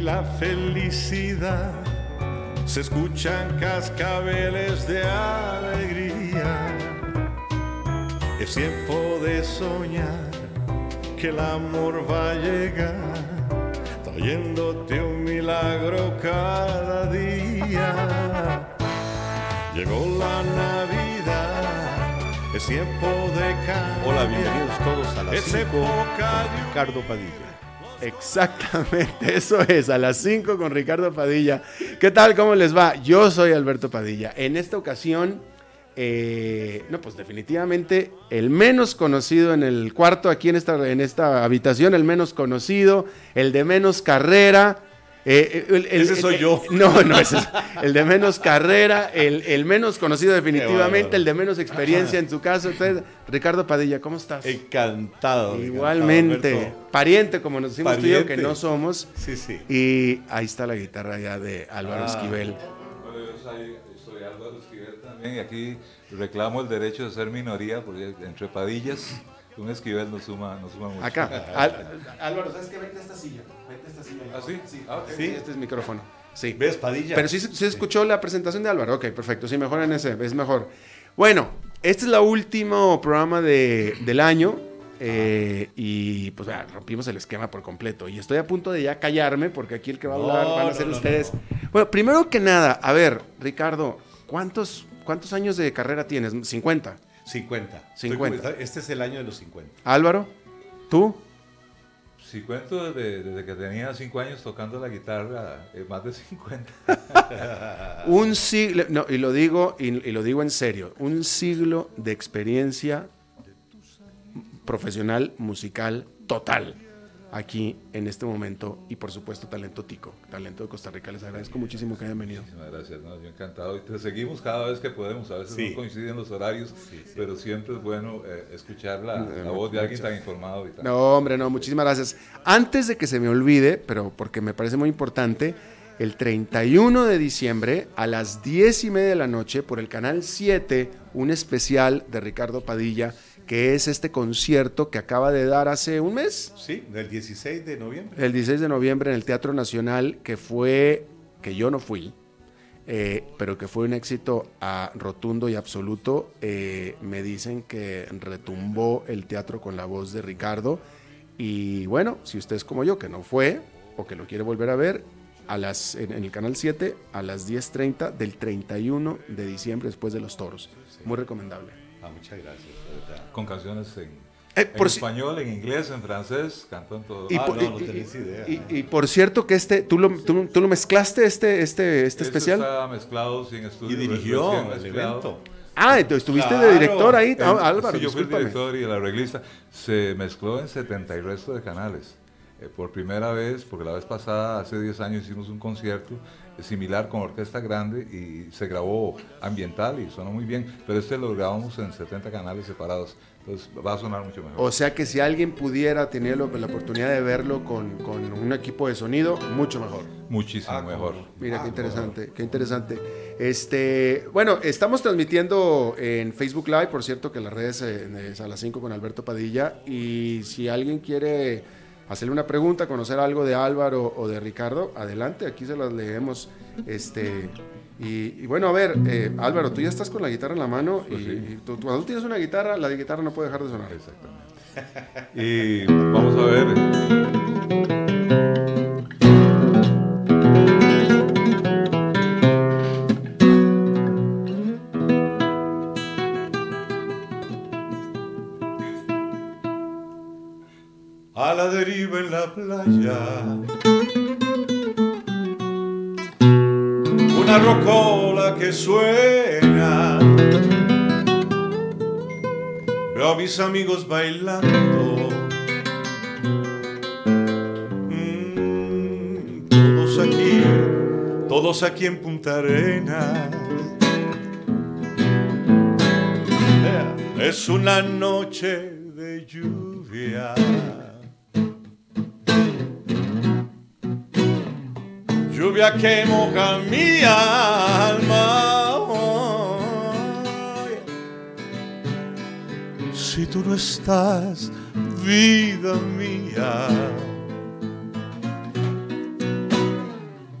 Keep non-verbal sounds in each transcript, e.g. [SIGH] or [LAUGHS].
Y la felicidad. Se escuchan cascabeles de alegría. Es tiempo de soñar que el amor va a llegar, trayéndote un milagro cada día. Llegó la Navidad, es tiempo de cambiar. Hola, bienvenidos todos a las Es 5 época de Ricardo Padilla. Exactamente, [LAUGHS] eso es, a las 5 con Ricardo Padilla. ¿Qué tal? ¿Cómo les va? Yo soy Alberto Padilla. En esta ocasión, eh, no, pues definitivamente el menos conocido en el cuarto, aquí en esta, en esta habitación, el menos conocido, el de menos carrera. Eh, el- el- Ese soy el- yo. [LAUGHS] No, no, ese es el de menos carrera, el, el menos conocido definitivamente, el de menos experiencia en su caso. Entonces, Ricardo Padilla, ¿cómo estás? Encantado. Igualmente, encantado, pariente como nos decimos tú y yo, que Pariente. no somos. Sí, sí. Y ahí está la guitarra ya de Álvaro Ah. Esquivel. Bueno, yo soy, soy Álvaro Esquivel también y aquí reclamo el derecho de ser minoría porque entre padillas un Esquivel nos suma, nos suma mucho. Acá. [LAUGHS] Al- Álvaro, ¿sabes qué? Vete a esta silla. Vete a esta silla. ¿Ah, sí? Ah, ok. Sí, este es el micrófono. Sí. ¿Ves, Padilla? Pero sí, sí escuchó la presentación de Álvaro. Ok, perfecto. Sí, mejor en ese. Es mejor. Bueno, este es el último programa de, del año. eh, y pues vea, rompimos el esquema por completo. Y estoy a punto de ya callarme porque aquí el que va a No, hablar van a no, ser no, ustedes. Bueno, primero que nada, a ver, Ricardo, ¿cuántos, ¿cuántos años de carrera tienes? 50. 50. Estoy 50. como- Este es el año de los 50. Álvaro, ¿tú? Si cuento desde, desde que tenía 5 años tocando la guitarra, eh, más de 50. [LAUGHS] Un siglo, no, y lo digo, y, y lo digo en serio, un siglo de experiencia profesional, musical, total, aquí en este momento, y por supuesto talento tico, talento de Costa Rica. Les agradezco muchísimo que hayan venido. Muchísimas gracias, ¿no? yo encantado. Y te seguimos cada vez que podemos, a veces Sí. no coinciden los horarios, pero siempre es bueno eh, escuchar la, la voz de alguien tan informado y tan... No, hombre, no, muchísimas gracias. Antes de que se me olvide, pero porque me parece muy importante, el 31 de diciembre a las 10 y media de la noche por el canal 7, un especial de Ricardo Padilla, que es este concierto que acaba de dar hace un mes, Sí, del 16 de noviembre. el 16 de noviembre en el Teatro Nacional, que fue, que yo no fui, eh, pero que fue un éxito ah, rotundo y absoluto. Eh, me dicen que retumbó el teatro con la voz de Ricardo. Y bueno, si usted es como yo, que no fue o que lo quiere volver a ver, a las, en, en el canal 7 a las 10.30 del 31 de diciembre después de los toros. Muy recomendable. Ah, muchas gracias. de. Con canciones en, Eh, en por si- español, en inglés, en francés, cantó en todo. Y, Ah, por, no, y- no y- tenés idea. y- y por cierto que este, ¿tú lo, tú, tú lo mezclaste este, este, este Esto especial? Está mezclado sin estudio. Y dirigió el evento. Ah, entonces estuviste de Claro. director ahí, En- Ah, Álvaro, sí, yo fui el director y el arreglista. Se mezcló en 70 y resto de canales. Eh, por primera vez, porque la vez pasada, hace 10 años, hicimos un concierto similar con orquesta grande y se grabó ambiental y sonó muy bien, pero este lo grabamos en 70 canales separados, entonces va a sonar mucho mejor. O sea que si alguien pudiera tener la oportunidad de verlo con, con un equipo de sonido, mucho mejor. Muchísimo Ah, mejor. Mira, Ah, qué interesante, qué interesante. Este, bueno, estamos transmitiendo en Facebook Live, por cierto, que las redes es a las 5 con Alberto Padilla. Y si alguien quiere hacerle una pregunta, conocer algo de Álvaro o de Ricardo, adelante, aquí se las leemos. Este, y, y bueno, a ver, eh, Álvaro, tú ya estás con la guitarra en la mano y, Pues sí. y tú- cuando tú tienes una guitarra, la guitarra no puede dejar de sonar. Exactamente. Y vamos a ver. Deriva en la playa. Una rocola que suena. Veo a mis amigos bailando. Mm, todos aquí, todos aquí en Punta Arenas. Es una noche de lluvia. Que moja mi alma. Si tú no estás, vida mía,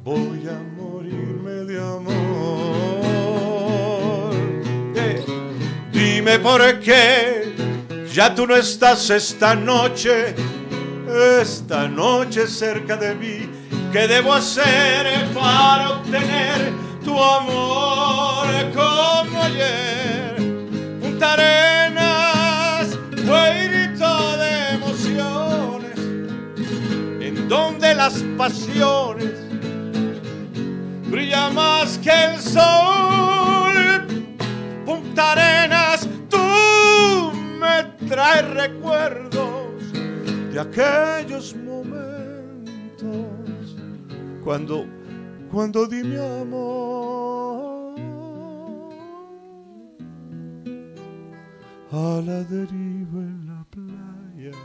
voy a morirme de amor. Eh, Dime por qué ya tú no estás esta noche, esta noche cerca de mí. ¿Qué debo hacer para obtener tu amor como ayer? Punta Arenas fue de emociones, en donde las pasiones brilla más que el sol. Punta Arenas, tú me traes recuerdos de aquellos momentos cuando, cuando di mi amor a la deriva en la playa.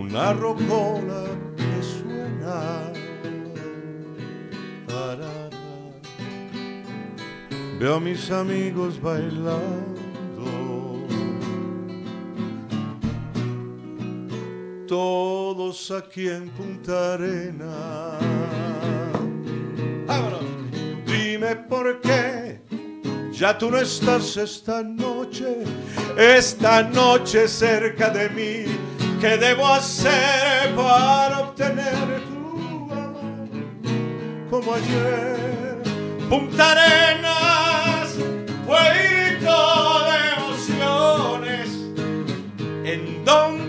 Una rocola que suena. Veo a mis amigos bailando. Todos aquí en Punta Arena. Vámonos. Dime por qué ya tú no estás esta noche, esta noche cerca de mí. ¿Qué debo hacer para obtener tu amor como ayer? Punta Arenas, puerto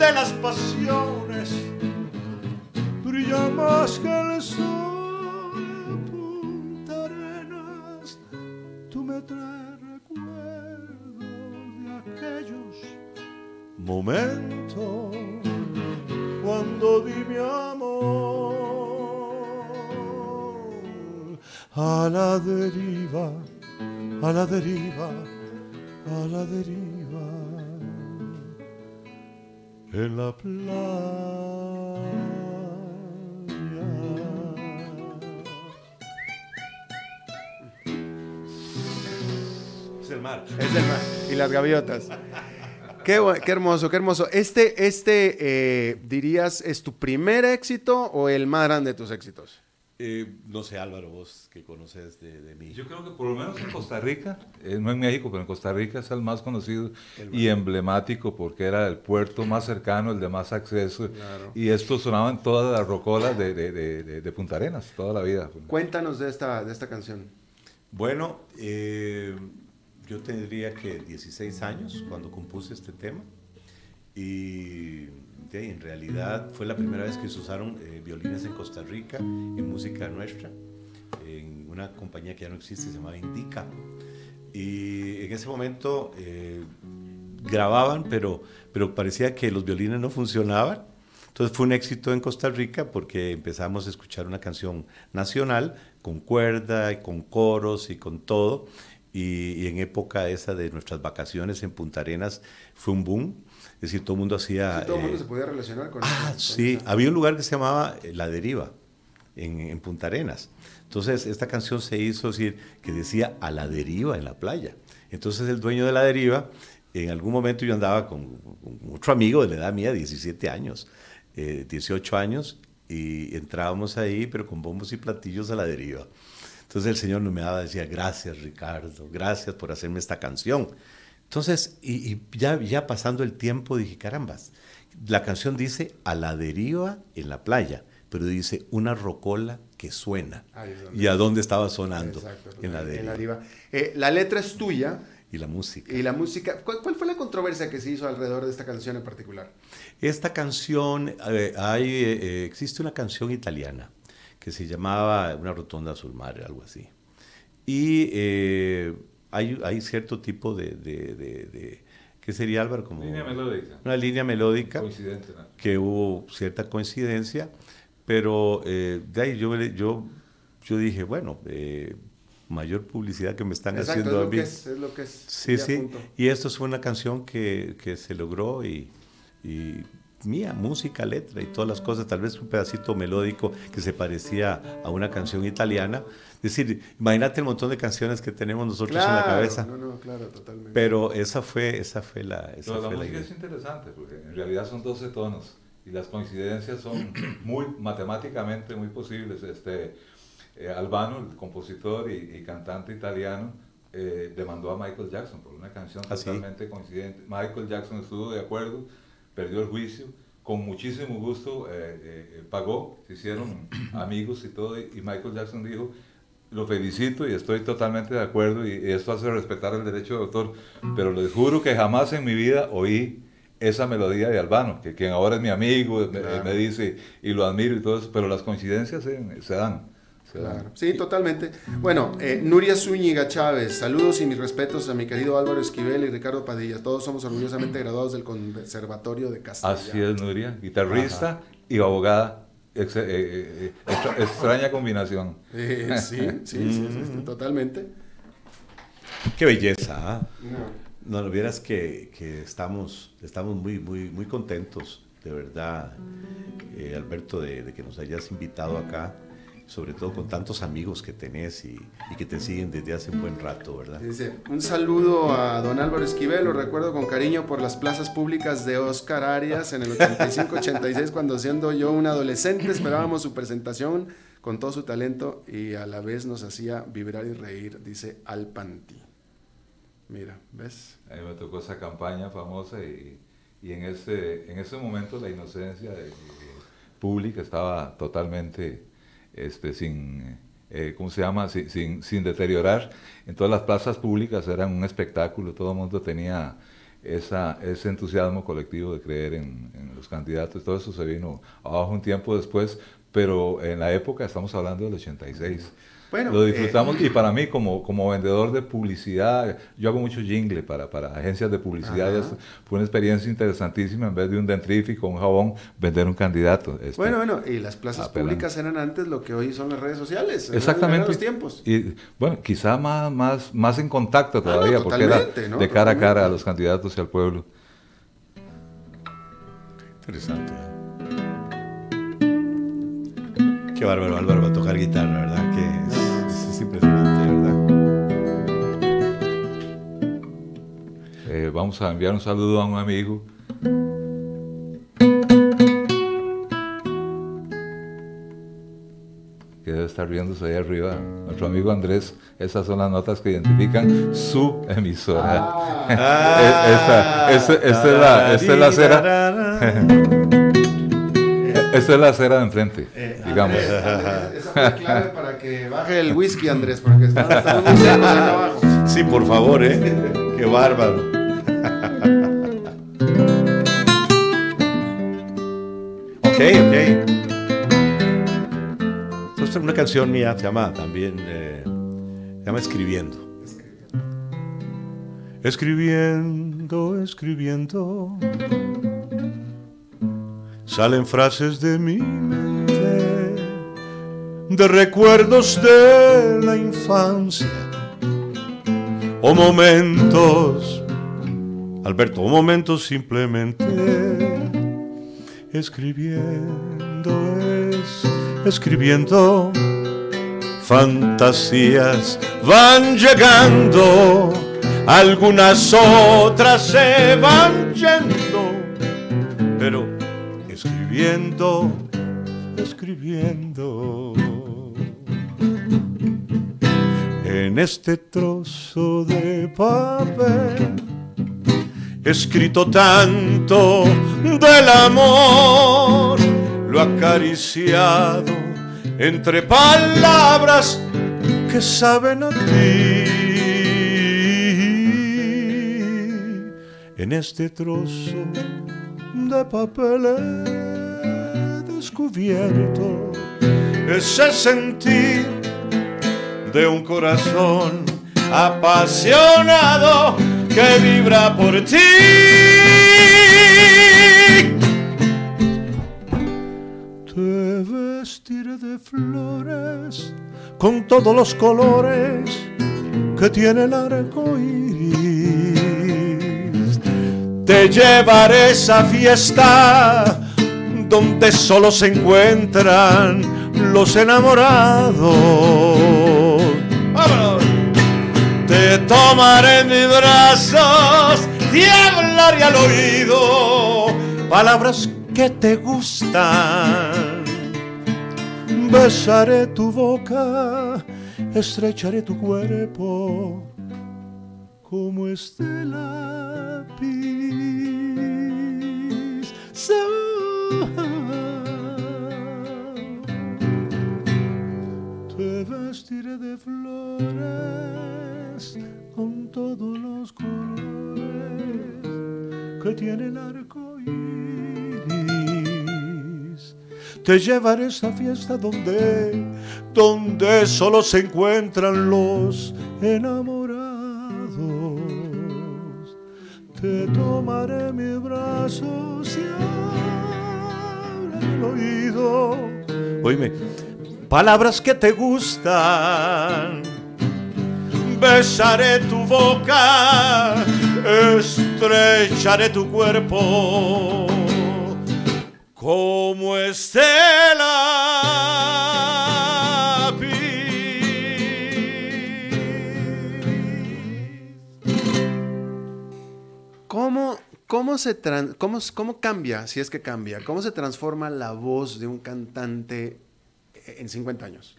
donde las pasiones brillan más que el sol. Punta Arenas, tú me traes recuerdos de aquellos momentos cuando di mi amor a la deriva, a la deriva, a la deriva en la playa. Es el mar. Es el mar. Y las gaviotas. Qué, qué hermoso, qué hermoso. Este, este eh, dirías, ¿es tu primer éxito o el más grande de tus éxitos? Eh, no sé, Álvaro, vos que conoces de, de mí. Yo creo que por lo menos en Costa Rica, eh, no en México, pero en Costa Rica es el más conocido y emblemático porque era el puerto más cercano, el de más acceso. Y esto sonaba en todas las rocolas de, de- de- de- de Punta Arenas, toda la vida. Cuéntanos de esta, de esta canción. Bueno, eh, yo tendría que 16 años cuando compuse este tema y de ahí, en realidad fue la primera vez que se usaron eh, violines en Costa Rica en música nuestra, en una compañía que ya no existe, se llamaba Indica. Y en ese momento eh, grababan, pero, pero parecía que los violines no funcionaban. Entonces fue un éxito en Costa Rica porque empezamos a escuchar una canción nacional con cuerda y con coros y con todo. Y, y en época esa de nuestras vacaciones en Punta Arenas fue un boom. Es decir, todo el mundo hacía... Sí, todo el mundo eh, se podía relacionar con Ah, sí. Había un lugar que se llamaba eh, La Deriva, en, en Punta Arenas. Entonces, esta canción se hizo decir que decía a la deriva en la playa. Entonces, el dueño de La Deriva, en algún momento yo andaba con, con otro amigo de la edad mía, 17 años, eh, 18 años, y entrábamos ahí, pero con bombos y platillos a La Deriva. Entonces, el señor no me daba, decía, gracias, Ricardo, gracias por hacerme esta canción. Entonces, y, y ya, ya pasando el tiempo, dije, carambas, la canción dice a la deriva en la playa, pero dice una rocola que suena. ¿Y a dónde estaba sonando? Exacto, en la en deriva. la deriva. Eh, la letra es tuya y la música. Y la música, ¿cuál, cuál fue la controversia que se hizo alrededor de esta canción en particular? Esta canción, eh, hay, eh, existe una canción italiana que se llamaba Una rotonda azul mar, algo así. Y eh, hay, hay cierto tipo de, de, de- de- ¿qué sería Álvaro? Como Línea melódica. Una línea melódica Coincidente, ¿no? que hubo cierta coincidencia, pero eh, de ahí yo, yo, yo dije, bueno, eh, mayor publicidad que me están Exacto, es haciendo a lo mí. que es, es lo que es. Sí, sí. punto. Y esto fue una canción que, que se logró y, y mía, música, letra y todas las cosas, tal vez un pedacito melódico que se parecía a una canción italiana. Es decir, imagínate el montón de canciones que tenemos nosotros en la Claro, cabeza. No, no, claro, totalmente. Pero esa fue, esa fue la, esa Pero la fue la música idea. es interesante porque en realidad son 12 tonos y las coincidencias son [CLEARS THROAT] muy matemáticamente muy posibles. Este, eh, Albano, el compositor y, y cantante italiano, eh, demandó a Michael Jackson por una canción ¿Ah, sí? totalmente coincidente. Michael Jackson estuvo de acuerdo, perdió el juicio, con muchísimo gusto eh, eh, pagó, se hicieron [CLEARS THROAT] amigos y todo, y Michael Jackson dijo, lo felicito y estoy totalmente de acuerdo y, esto hace respetar el derecho de autor, pero les juro que jamás en mi vida oí esa melodía de Albano, que quien ahora es mi amigo, me, dice y lo admiro y todo eso, pero las coincidencias se, se dan. Claro. Sí, totalmente. Bueno, eh, Nuria Zúñiga Chávez, saludos y mis respetos a mi querido Álvaro Esquivel y Ricardo Padilla. Todos somos orgullosamente [CLEARS THROAT] graduados del Conservatorio de Castilla. Así es, Nuria, guitarrista y abogada, ex- eh, eh, extra- [LAUGHS] extraña combinación. Eh, sí, sí, sí, sí, sí, totalmente. Qué belleza. ¿ah? No. No, vieras que, que estamos, estamos muy, muy, muy contentos, de verdad, eh, Alberto, de, de que nos hayas invitado acá, sobre todo con tantos amigos que tenés y, y que te siguen desde hace un buen rato, ¿verdad? Dice, un saludo a don Álvaro Esquivel, lo recuerdo con cariño por las plazas públicas de Oscar Arias en el 85-86 cuando siendo yo un adolescente esperábamos su presentación con todo su talento y a la vez nos hacía vibrar y reír, dice Alpanti. Mira, ¿ves? A mí me tocó esa campaña famosa y, y en, ese, en ese momento la inocencia de- de- pública estaba totalmente este, sin, eh, ¿cómo se llama? Sin, sin, sin deteriorar. En todas las plazas públicas eran un espectáculo, todo el mundo tenía esa, ese entusiasmo colectivo de creer en, en los candidatos. Todo eso se vino abajo un tiempo después, pero en la época, estamos hablando del 86. Bueno, Lo eh, disfrutamos y para mí como, como vendedor de publicidad, yo hago mucho jingle para, para agencias de publicidad, fue una experiencia interesantísima en vez de un dentrífico, un jabón, vender un candidato. este. Bueno, bueno, y las plazas apelando. públicas eran antes lo que hoy son las redes sociales. Exactamente. los tiempos. Y bueno, quizá más, más, más en contacto Ah, todavía, no, porque era de cara a cara a los candidatos y al pueblo. Interesante. Qué bárbaro, Álvaro, va a tocar guitarra, ¿verdad? Eh, vamos a enviar un saludo a un amigo. Que debe estar viéndose ahí arriba. Nuestro amigo Andrés, esas son las notas que identifican su emisora. Ah, [LAUGHS] esta, esta- esta es la, esta es la cera. [LAUGHS] Esta es la cera de enfrente, digamos. Andrés, Andrés, esa fue [LAUGHS] clave para que baje el whisky, Andrés, porque estamos, estamos muy abajo. Sí, por favor, ¿eh? Qué bárbaro. Ok, ok. Esta es una canción mía, se llama también, eh, se llama Escribiendo. Escribiendo, escribiendo, salen frases de mi mente, de recuerdos de la infancia o momentos, Alberto, o momentos simplemente escribiendo es, escribiendo, fantasías. Van llegando, algunas otras se van yendo, pero escribiendo, escribiendo. En este trozo de papel, escrito tanto del amor, lo acariciado entre palabras que saben a ti. en este trozo de papel he descubierto ese sentir de un corazón apasionado que vibra por ti. Te vestiré de flores con todos los colores que tiene el arco iris. Te llevaré a esa fiesta donde solo se encuentran los enamorados. Tomaré mis brazos, te hablaré al oído palabras que te gustan. Besaré tu boca, estrecharé tu cuerpo como este lápiz. Te vestiré de flores con todos los colores que tienen arco iris. Te llevaré a esa fiesta donde, donde solo se encuentran los enamorados. Te tomaré mis brazos y al oído. Oíme, palabras que te gustan. Besaré tu boca, estrecharé tu cuerpo como estela. ¿Cómo, cómo, se cómo, ¿Cómo cambia, si es que cambia, cómo se transforma la voz de un cantante en 50 años?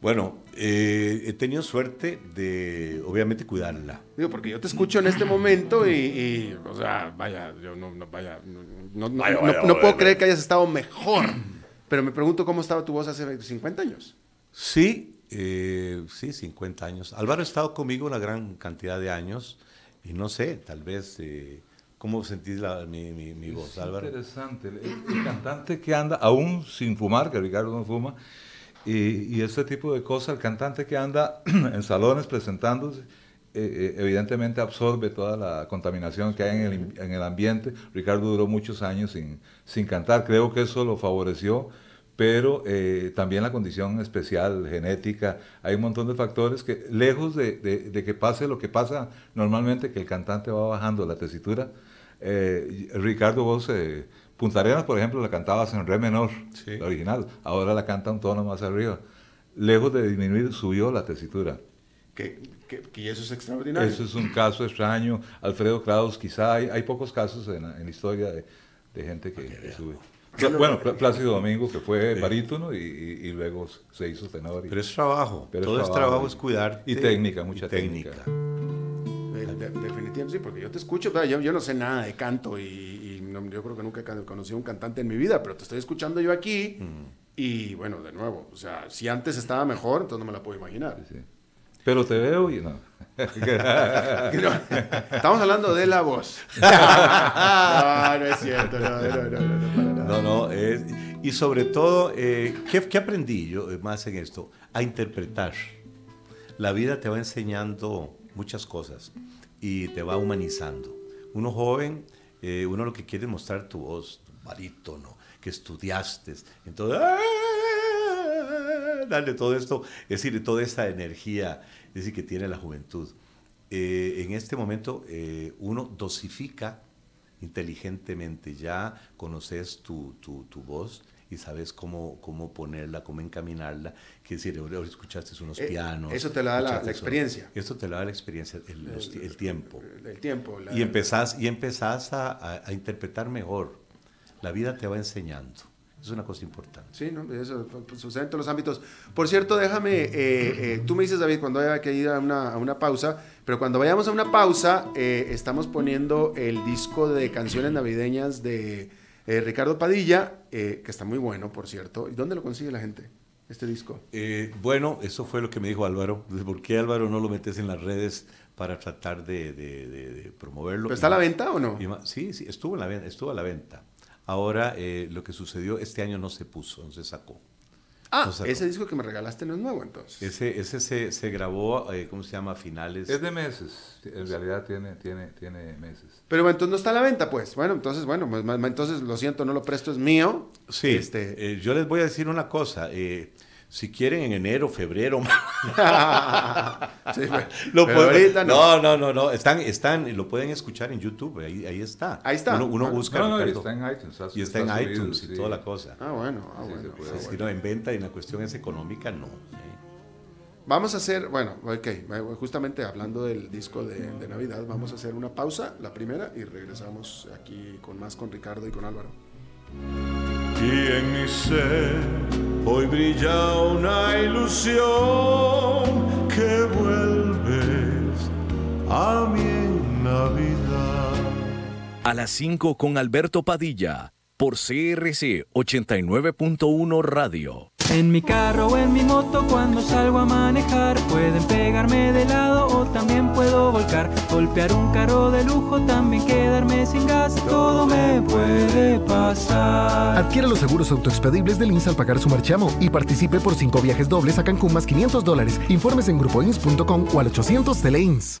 Bueno, eh, he tenido suerte de, obviamente, cuidarla. Digo, porque yo te escucho en este momento y, y, o sea, vaya, yo no, no vaya, no, no- no- Vaya, no- vaya, no vaya, puedo vaya. creer que hayas estado mejor. Pero me pregunto cómo estaba tu voz hace 50 años. Sí, eh, sí, 50 años. Álvaro ha estado conmigo una gran cantidad de años y no sé, tal vez, eh, ¿cómo sentís la- mi, mi- mi voz, Es Álvaro? interesante. El, el cantante que anda, aún sin fumar, que Ricardo no fuma, y, y este tipo de cosas, el cantante que anda [CLEARS THROAT] en salones presentándose, eh, eh, evidentemente absorbe toda la contaminación que hay en el, en el ambiente. Ricardo duró muchos años sin, sin cantar, creo que eso lo favoreció, pero eh, también la condición especial, genética, hay un montón de factores que, lejos de, de- que pase lo que pasa normalmente, que el cantante va bajando la tesitura, eh, Ricardo, vos, Punta Arenas, por ejemplo, la cantabas en re menor, Sí. la original, ahora la canta un tono más arriba. Lejos de disminuir, subió la tesitura. Que, que, que eso es extraordinario. Eso es un caso extraño. Alfredo Kraus, quizá hay, hay pocos casos en en la historia de, de gente que, que sube. Bueno, Pl- Plácido Domingo, que fue barítono y, y- y luego se hizo tenor. y- Pero es trabajo, Pero todo es trabajo trabajo, y- es cuidar. y técnica, mucha técnica. De- de- definitivamente sí, porque yo te escucho, yo, yo no sé nada de canto y, y no- yo creo que nunca he conocido a un cantante en mi vida, pero te estoy escuchando yo aquí y bueno, de nuevo, o sea, si antes estaba mejor, entonces no me la puedo imaginar. Sí. Pero te veo y no. [LAUGHS] No, estamos hablando de la voz. [LAUGHS] No, no es cierto, no, no, no, no, no. No, no, es- y sobre todo, eh, ¿qué, qué aprendí yo eh, más en esto? A interpretar. La vida te va enseñando muchas cosas y te va humanizando. Uno joven, eh, uno lo que quiere es mostrar tu voz, tu barítono, que estudiaste. Entonces, ¡ah! darle todo esto, es decir, toda esta energía es decir, que tiene la juventud. Eh, en este momento eh, uno dosifica inteligentemente, ya conoces tu, tu, tu voz y sabes cómo, cómo ponerla, cómo encaminarla. Que decir, ahora escuchaste unos Eh, pianos. eso te la da la- la eso. experiencia. Esto te lo da la experiencia, el, los ti- el tiempo. El tiempo. la- Y empezás, y empezás a, a- a interpretar mejor. La vida te va enseñando. Es una cosa importante. Sí, ¿no? eso pues, sucede en todos los ámbitos. Por cierto, déjame, eh, eh, tú me dices, David, cuando haya que ir a una, a una pausa, pero cuando vayamos a una pausa, eh, estamos poniendo el disco de canciones navideñas de eh, Ricardo Padilla, eh, que está muy bueno, por cierto. ¿Y dónde lo consigue la gente, este disco? Eh, bueno, eso fue lo que me dijo Álvaro. ¿Por qué Álvaro no lo metes en las redes para tratar de, de- de- de promoverlo. ¿Pero está a la venta o no? Sí, sí, estuvo, en la venta, estuvo a la venta. Ahora, eh, lo que sucedió, este año no se puso, no se sacó. Ah, ese disco que me regalaste no es nuevo entonces. Ese, ese se, se grabó, eh, ¿cómo se llama? A finales. Es de meses, en realidad tiene, tiene, tiene meses. Pero bueno, entonces no está a la venta, pues. Bueno, entonces, bueno, pues, entonces lo siento, no lo presto, es mío. Sí, Este, eh, yo les voy a decir una cosa. eh, si quieren en enero, febrero, [LAUGHS] [LAUGHS] sí, bueno, lo pero pueden- no. no, no, no, no, están, están, lo pueden escuchar en YouTube, ahí, ahí está. Ahí está. Uno, uno Ah, busca No, no, y está en iTunes. y está en subido, iTunes y sí. toda la cosa. Ah, bueno, ah, Sí, bueno. se puede ah, Si bueno. no, en venta y la cuestión es económica, no. eh. Vamos a hacer, bueno, ok, justamente hablando del disco de, de Navidad, vamos a hacer una pausa, la primera, y regresamos aquí con más con Ricardo y con Álvaro. Y en mi ser hoy brilla una ilusión que vuelves a en Navidad. A las 5 con Alberto Padilla por CRC 89.1 Radio. En mi carro o en mi moto cuando salgo a manejar Pueden pegarme de lado Golpear un carro de lujo, también quedarme sin gas Todo me puede pasar Adquiere los seguros autoexpedibles del INS al pagar su marchamo y participe por cinco viajes dobles a Cancún más 500 dólares. Informes en grupoins.com o al 800 Teleins.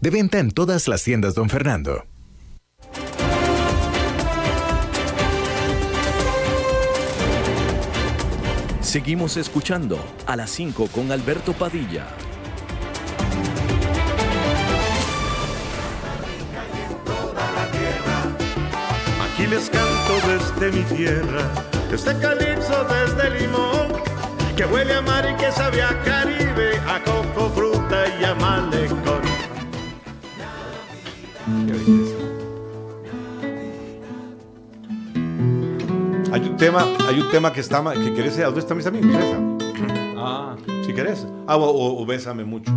De venta en todas las tiendas, don Fernando. Seguimos escuchando a las 5 con Alberto Padilla. Aquí les canto desde mi tierra, desde Calipso, desde Limón, que huele a mar y que sabe a Caribe, a coco, fruta y a malecón. Qué belleza. Hay un tema, hay un tema que está que querés, ¿dónde están mis amigos? Esa. Ah, Si querés. Ah, o, o- o bésame mucho.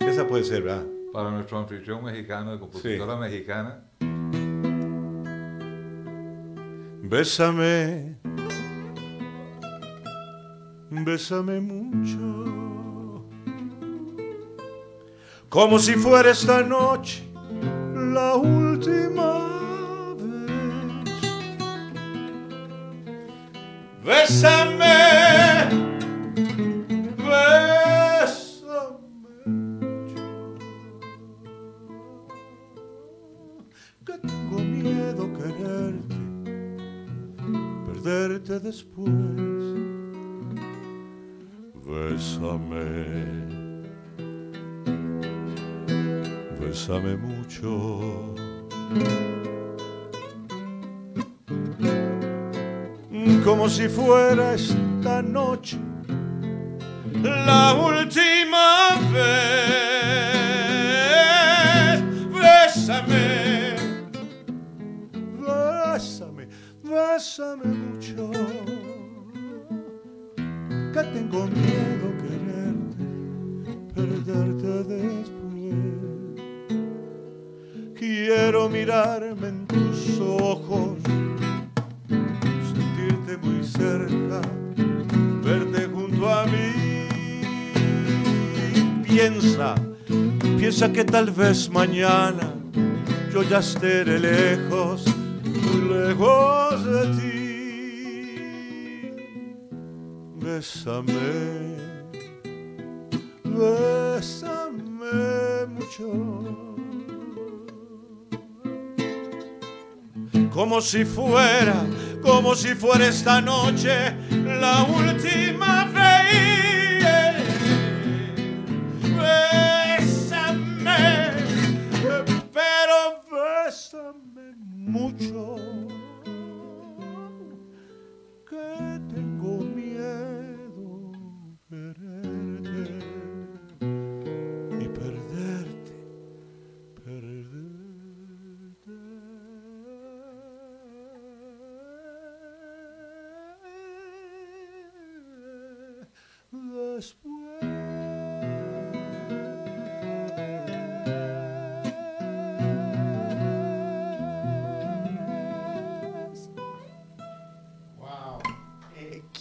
Esa puede ser, ¿verdad? para nuestro anfitrión mexicano, de compositora mexicana. Bésame, bésame mucho, como si fuera esta noche la última vez. Bésame, bésame que tengo miedo quererte perderte después. Bésame, bésame mucho. Como si fuera esta noche la última vez. Bésame bésame, bésame mucho, que tengo miedo quererte, perderte después. Quiero mirarme en tus ojos, sentirte muy cerca, verte junto a mí. Piensa, piensa que tal vez mañana yo ya estaré lejos, muy lejos de ti. Bésame, bésame mucho. Como si fuera, como si fuera esta noche la última vez. Bésame, pero bésame mucho,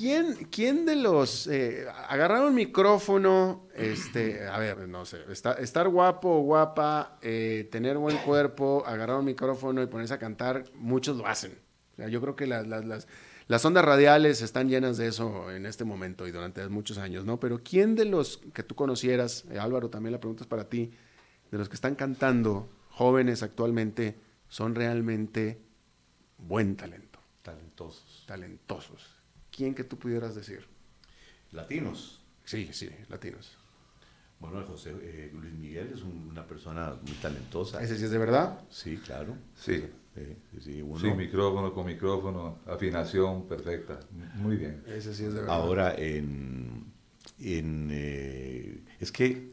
¿Quién, quién de los eh, agarraron un micrófono? Este, a ver, no sé, estar guapo o guapa, eh, tener buen cuerpo, agarrar un micrófono y ponerse a cantar, muchos lo hacen. O sea, yo creo que las, las, las, las ondas radiales están llenas de eso en este momento y durante muchos años, ¿no? Pero ¿quién de los que tú conocieras, eh, Álvaro, también la pregunta es para ti, de los que están cantando, jóvenes actualmente, son realmente buen talento, Talentosos. talentosos? ¿Quién que tú pudieras decir? Latinos. Sí, sí, latinos. Bueno, José eh, Luis Miguel es un- una persona muy talentosa. ¿Ese sí es de verdad? Sí, claro. Sí. Eh, sí, uno- Sí, micrófono con micrófono, afinación perfecta. Muy bien. Ese sí es de verdad. Ahora, en, en, eh, es que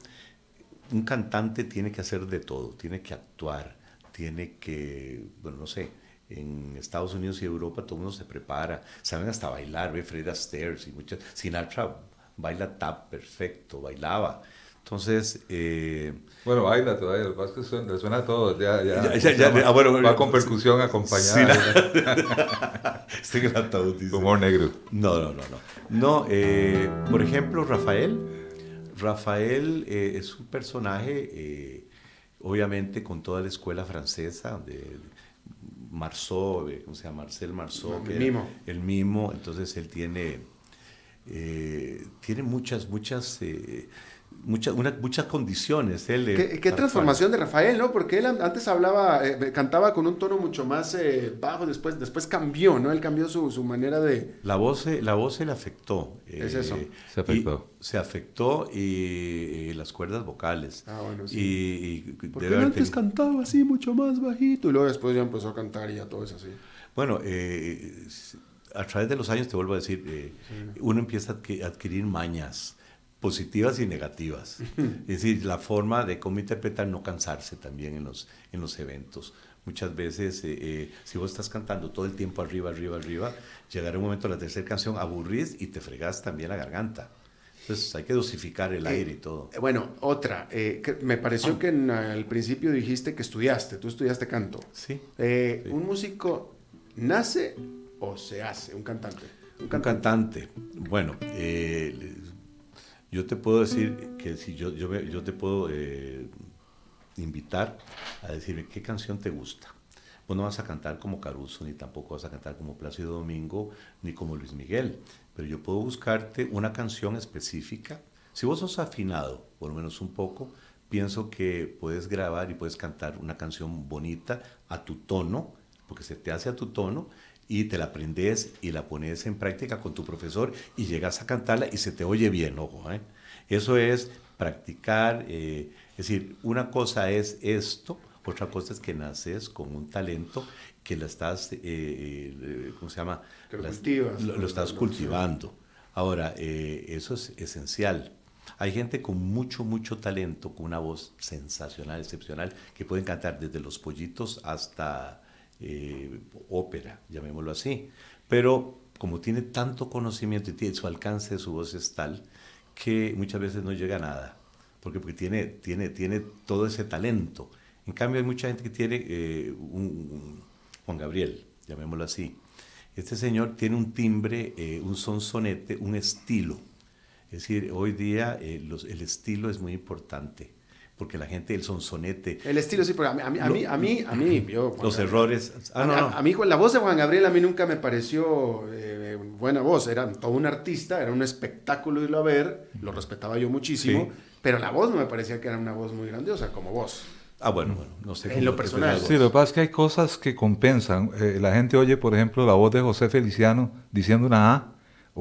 un cantante tiene que hacer de todo, tiene que actuar, tiene que, bueno, no sé, en Estados Unidos y Europa todo el mundo se prepara, saben hasta bailar, ve Fred Astaire y muchas, Sinatra baila tap perfecto, bailaba. Entonces, eh, Bueno, baila todavía, lo que pasa es que suena, le suena a todo. Ya, ya, Ya, ya, ya, ah, bueno, va con percusión acompañada. [LAUGHS] estoy en el ataúd, dice. Humor negro. No, no, no, no. No, eh, por ejemplo, Rafael. Rafael eh, es un personaje, eh, obviamente, con toda la escuela francesa, de Marceau, eh, ¿cómo se llama? Marcel. El que era mimo. El mimo, entonces él tiene, eh, tiene muchas, muchas, eh, muchas, una- muchas condiciones. Él, eh, ¿Qué, transformación de Rafael, ¿no? Porque él an- antes hablaba, eh, cantaba con un tono mucho más eh, bajo, después, después cambió, ¿no? Él cambió su, su manera de... La voz, se- la voz se le afectó. eh, Es eso. Se afectó. y- se afectó y, y las cuerdas vocales. Ah, bueno, sí. Y, y Porque él antes cantaba así, mucho más bajito, y luego después ya empezó a cantar y ya todo es así. Bueno, eh, a través de los años, te vuelvo a decir, eh, uno empieza a adquirir mañas positivas y negativas. es decir, la forma de cómo interpretar, no cansarse también en los, en los eventos. Muchas veces, eh, eh, si vos estás cantando todo el tiempo arriba, arriba, arriba, llegará un momento, la tercera canción, aburrís y te fregas también la garganta. Entonces hay que dosificar el aire y todo. Eh, Bueno, otra, eh, que me pareció que en, al principio dijiste que estudiaste, tú estudiaste canto. Sí. Eh, Sí. ¿Un músico nace o se hace? Un cantante. Un cantante. Bueno, eh, yo te puedo decir que si yo, yo, te puedo eh, invitar a decirme qué canción te gusta. Vos no vas a cantar como Caruso, ni tampoco vas a cantar como Plácido Domingo, ni como Luis Miguel, pero yo puedo buscarte una canción específica. Si vos sos afinado, por lo menos un poco, pienso que puedes grabar y puedes cantar una canción bonita a tu tono, porque se te hace a tu tono, y te la aprendes y la pones en práctica con tu profesor y llegas a cantarla y se te oye bien, ojo. ¿eh? Eso es practicar, eh, es decir, una cosa es esto, otra cosa es que naces con un talento que la estás, eh, eh, ¿cómo se llama? Lo estás cultivando. Ahora, eh, eso es esencial. Hay gente con mucho, mucho talento, con una voz sensacional, excepcional, que pueden cantar desde los pollitos hasta eh, ópera, llamémoslo así. Pero como tiene tanto conocimiento y tiene, su alcance de su voz es tal que muchas veces no llega a nada, porque, porque tiene, tiene, tiene todo ese talento. En cambio, hay mucha gente que tiene eh, Juan Gabriel, llamémoslo así. Este señor tiene un timbre, eh, un sonsonete, un estilo. Es decir, hoy día eh, el estilo es muy importante, porque la gente, el sonsonete, El estilo sí, pero a mí, a mí, a mí, a mí, a mí, [LAUGHS] yo, Juan los Gabriel, errores. Ah, a, no, a- no. a mí la voz de Juan Gabriel a mí nunca me pareció eh, buena voz, era todo un artista, era un espectáculo irlo a ver, lo respetaba yo muchísimo, Sí. pero la voz no me parecía que era una voz muy grandiosa como voz. Ah, bueno, bueno, no sé. En lo personal. Sí, lo que pasa es que hay cosas que compensan. Eh, la gente oye, por ejemplo, la voz de José Feliciano diciendo una A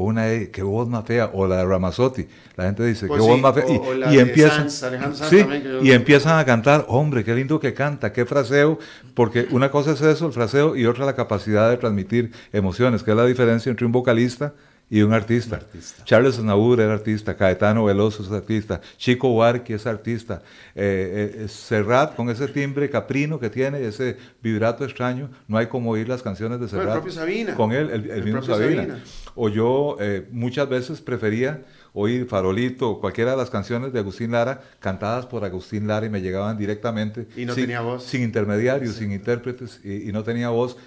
una qué voz más fea, o la de Ramazotti. La gente dice, Pues qué sí, voz más fea. o- Y, o la y de empiezan, Sanz, Sanz sí, yo- y empiezan a cantar, hombre, qué lindo que canta, qué fraseo, porque una cosa es eso, el fraseo, y otra la capacidad de transmitir emociones, que es la diferencia entre un vocalista y un artista. Charles Aznavour era artista, Caetano Veloso es artista, Chico Huarqui es artista, eh, eh, Serrat con ese timbre caprino que tiene, ese vibrato extraño, no hay como oír las canciones de Bueno, Serrat. el propio Sabina. Con él, el, el El mismo Sabina. Sabina. O yo eh, muchas veces prefería oír Farolito o cualquiera de las canciones de Agustín Lara cantadas por Agustín Lara y me llegaban directamente. Y no sin, tenía voz. Sin intermediarios, sin intérpretes y, y no tenía voz.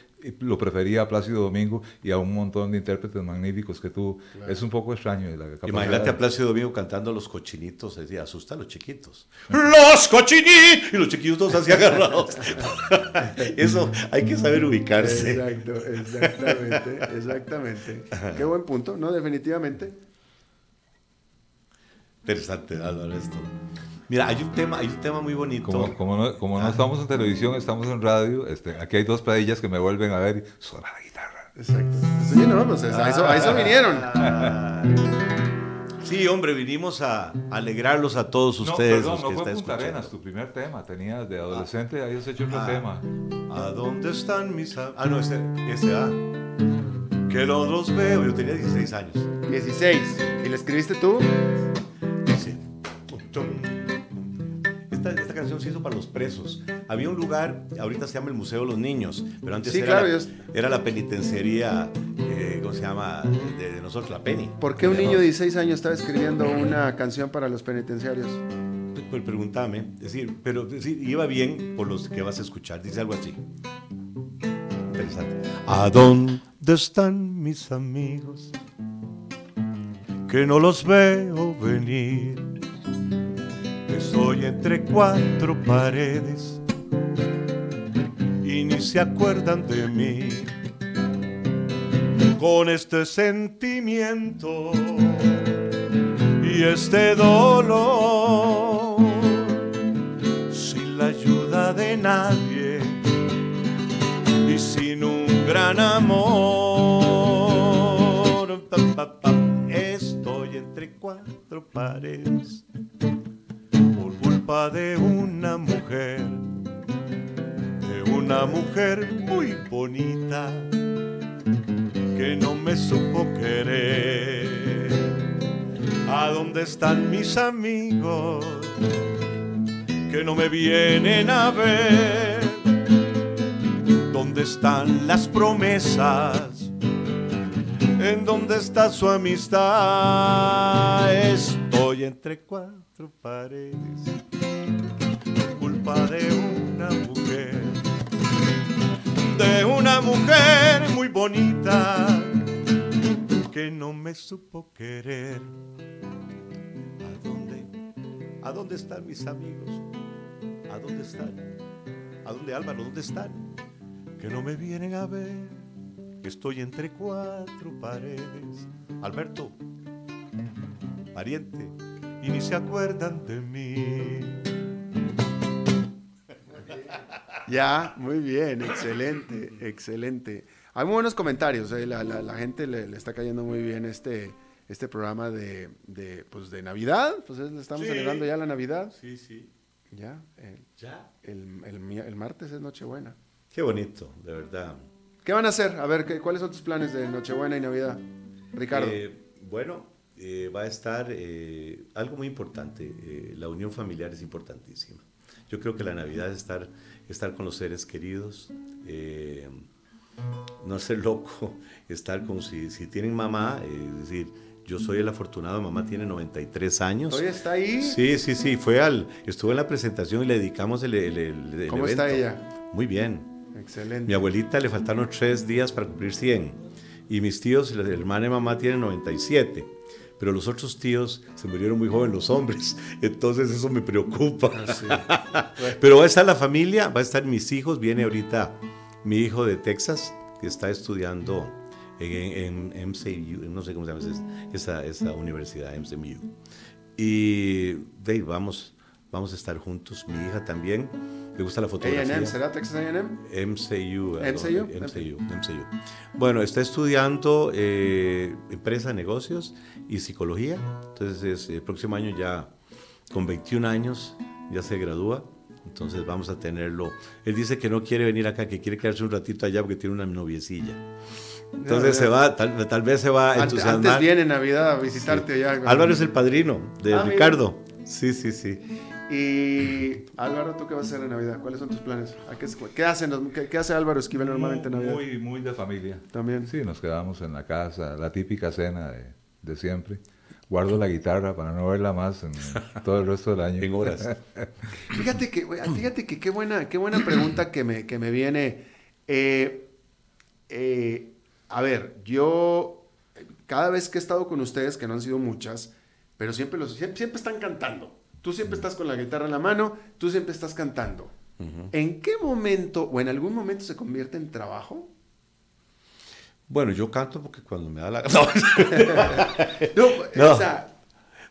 Lo prefería a Plácido Domingo y a un montón de intérpretes magníficos que tuvo. Es un poco extraño. la Imagínate de- a Plácido Domingo cantando Los Cochinitos, es decir, asusta a los chiquitos. ¡Los cochinitos! Y los chiquitos así [LAUGHS] agarrados. [LAUGHS] Eso, hay que saber ubicarse. Exacto, exactamente, exactamente. Qué buen punto, ¿no? Definitivamente. Interesante, Álvaro, esto. Mira, hay un tema, hay un tema muy bonito. Como, como no, como Ah. no estamos en televisión, estamos en radio. Este, aquí hay dos pedillas que me vuelven a ver y suena la guitarra. Exacto. Sí, no, pues a eso, a eso vinieron. Ah. Sí, hombre, vinimos a alegrarlos a todos ustedes. no, los perdón, no que fue están Punta escuchando. Arenas, tu primer tema. Tenías de adolescente, habías hecho otro Ah. tema. ¿A dónde están mis am- Ah, no, ese, ese A. Que no los veo. Yo tenía 16 años. 16. ¿Y le escribiste tú? Dice. Se hizo para los presos. Había un lugar, ahorita se llama el Museo de los Niños, pero antes Sí, era, claro, la, era la penitenciaría, eh, ¿cómo se llama? De, de nosotros, la Penny. ¿Por qué un niño de 16 años estaba escribiendo una canción para los penitenciarios? Pues pregúntame, es decir, pero es decir, iba bien por los que vas a escuchar, dice algo así. Interesante. ¿A dónde están mis amigos? Que no los veo venir. Estoy entre cuatro paredes y ni se acuerdan de mí. Con este sentimiento y este dolor, sin la ayuda de nadie y sin un gran amor. Estoy entre cuatro paredes de una mujer, de una mujer muy bonita que no me supo querer. ¿A dónde están mis amigos que no me vienen a ver? ¿Dónde están las promesas? ¿En dónde está su amistad? Estoy entre cuatro paredes, de una mujer, de una mujer muy bonita que no me supo querer. ¿A dónde? ¿A dónde están mis amigos? ¿A dónde están? ¿A dónde Álvaro? ¿Dónde están? Que no me vienen a ver. Que estoy entre cuatro paredes. Alberto, pariente, y ni se acuerdan de mí. Ya, muy bien, excelente, excelente. Hay muy buenos comentarios, eh, la, la- la gente le, le está cayendo muy bien este, este programa de, de, pues de Navidad, pues es- estamos Sí. celebrando ya la Navidad. Sí, sí. Ya, el, Ya. el, el el martes es Nochebuena. Qué bonito, de verdad. ¿Qué van a hacer? A ver, ¿qué- ¿cuáles son tus planes de Nochebuena y Navidad? Ricardo. Eh, bueno, eh, va a estar eh, algo muy importante. eh, la unión familiar es importantísima. Yo creo que la Navidad es estar, estar con los seres queridos, eh, no ser loco, [LAUGHS] estar con si, si tienen mamá, eh, es decir, yo soy el afortunado, mamá tiene 93 años. ¿Todavía está ahí? Sí, sí, sí, fue al, estuvo en la presentación y le dedicamos el, el- el- el ¿Cómo está ella? Muy bien. Excelente. Mi abuelita le faltaron tres días para cumplir 100. Y mis tíos, la hermana y mamá tienen 97. Pero los otros tíos se murieron muy jóvenes, los hombres. [LAUGHS] Entonces eso me preocupa. Ah, [LAUGHS] Pero va a estar la familia, va a estar mis hijos. Viene ahorita mi hijo de Texas, que está estudiando en, en MCU, no sé cómo se llama esa, esa, esa universidad, MCU. Y de ahí vamos, vamos a estar juntos. Mi hija también, le gusta la fotografía. A&M, ¿será Texas A&M? MCU. ¿a MCU? MCU, MCU. Bueno, está estudiando eh, empresa, negocios y psicología. Entonces, es, el próximo año ya, con 21 años, ya se gradúa. Entonces vamos a tenerlo. Él dice que no quiere venir acá, que quiere quedarse un ratito allá porque tiene una noviecilla. Entonces se va, tal, tal vez se va a entusiasmar. antes viene Navidad a visitarte ya. Álvaro es el padrino de Ah, mira. Ricardo. Sí, sí, sí. Y Álvaro, ¿tú qué vas a hacer en Navidad? ¿Cuáles son tus planes? ¿A qué, qué hacen los- qué, qué hace Álvaro Esquivel normalmente en Navidad? Muy, muy de familia. También. Sí, nos quedamos en la casa, la típica cena de, de siempre. Guardo la guitarra para no verla más en [LAUGHS] todo el resto del año. En horas. [LAUGHS] Fíjate que, fíjate que qué buena, qué buena pregunta que me, que me viene. Eh, eh, a ver, yo cada vez que he estado con ustedes, que no han sido muchas, pero siempre, los, siempre, siempre están cantando. Tú siempre estás con la guitarra en la mano, tú siempre estás cantando. ¿En qué momento o en algún momento se convierte en trabajo? Bueno, yo canto porque cuando me da la [LAUGHS] No. No, No. o sea,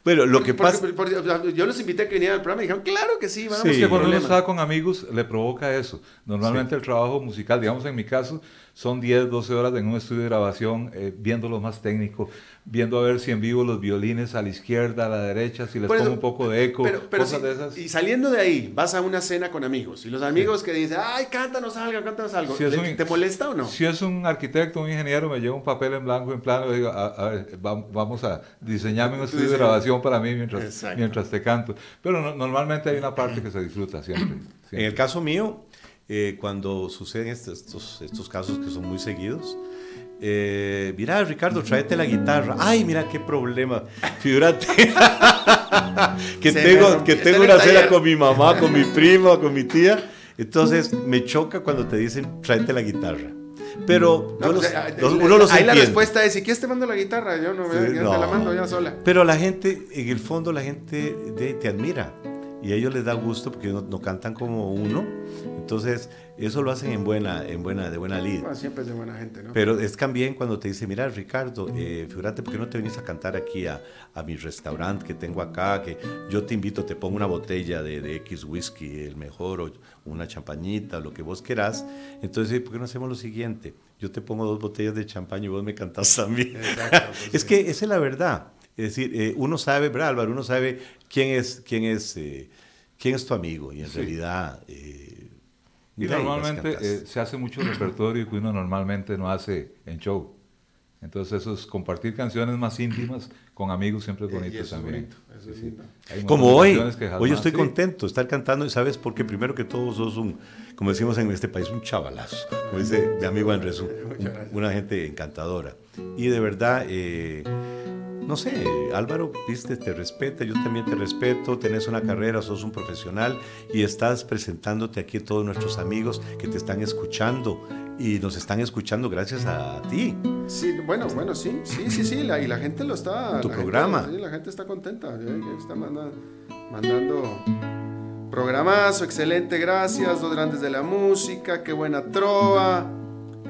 Pero lo que porque- pasa. porque- porque yo los invité a que vinieran al programa y dijeron, claro que sí, vamos. Sí. Es que cuando uno está con amigos le provoca eso. Normalmente el trabajo musical, digamos en mi caso, son 10, 12 horas en un estudio de grabación, eh, viendo lo más técnico, viendo a ver si en vivo los violines a la izquierda, a la derecha, si les eso- pongo un poco de eco, Pero, pero cosas si- de esas. Y saliendo de ahí, vas a una cena con amigos. Y los amigos que dicen, ay, cántanos algo, cántanos algo. Si es ¿Te, un- te molesta o no? Si es un arquitecto, un ingeniero, me lleva un papel en blanco, en plano, y digo, a, a ver, vamos a diseñarme un estudio de grabación para mí mientras, Exacto. mientras te canto. Pero no- normalmente hay una parte que se disfruta siempre. En siempre. el caso mío, eh, cuando suceden estos, estos, estos casos que son muy seguidos, eh, mira, Ricardo, tráete la guitarra. Ay, mira qué problema. Figúrate [LAUGHS] que Se me tengo, que tengo una cena con mi mamá, con mi prima, con mi tía. Entonces me choca cuando te dicen tráete la guitarra. Pero No, pues, los- eh, los- eh, uno los Ahí la respuesta es, si quieres te mando la guitarra, yo no, ya, Sí, no. te la mando ya sola. Pero la gente, en el fondo, la gente de- te admira y a ellos les da gusto porque no, no cantan como uno. Entonces, eso lo hacen en buena, en buena, de buena lid. Bueno, siempre es de buena gente, ¿no? Pero es también cuando te dice, mira, Ricardo, eh, figúrate, ¿por qué no te venís a cantar aquí a, a mi restaurante que tengo acá? Que yo te invito, te pongo una botella de, de X whisky, el mejor, o una champañita, lo que vos querás. Entonces, ¿por qué no hacemos lo siguiente? Yo te pongo dos botellas de champaña y vos me cantás [LAUGHS] también. Exacto, pues es sí. que esa es la verdad. Es decir, eh, uno sabe, ¿verdad, Álvaro? Uno sabe quién es, quién es, eh, quién es tu amigo y en Sí. realidad... eh, Y vas, normalmente eh, se hace mucho repertorio que uno normalmente no hace en show. Entonces eso es compartir canciones más íntimas con amigos siempre es Eh, y bonito es también. bonito, eso Sí, sí. Como de hoy, hoy estoy sí. contento de estar cantando, y ¿sabes? Porque primero que todo sos un, como decimos en este país, un chavalazo, como dice mi amigo Andrés, un- [LAUGHS] una gente encantadora. Y de verdad, eh, no sé, Álvaro, viste, te respeta, yo también te respeto, tenés una carrera, sos un profesional y estás presentándote aquí a todos nuestros amigos que te están escuchando y nos están escuchando gracias a ti. Sí, bueno, bueno, sí, sí, sí, sí, la, y la gente lo está... Tu la programa. Gente, sí, la gente está contenta, eh, que está manda- mandando programazo, excelente, gracias, dos grandes de la música, qué buena trova,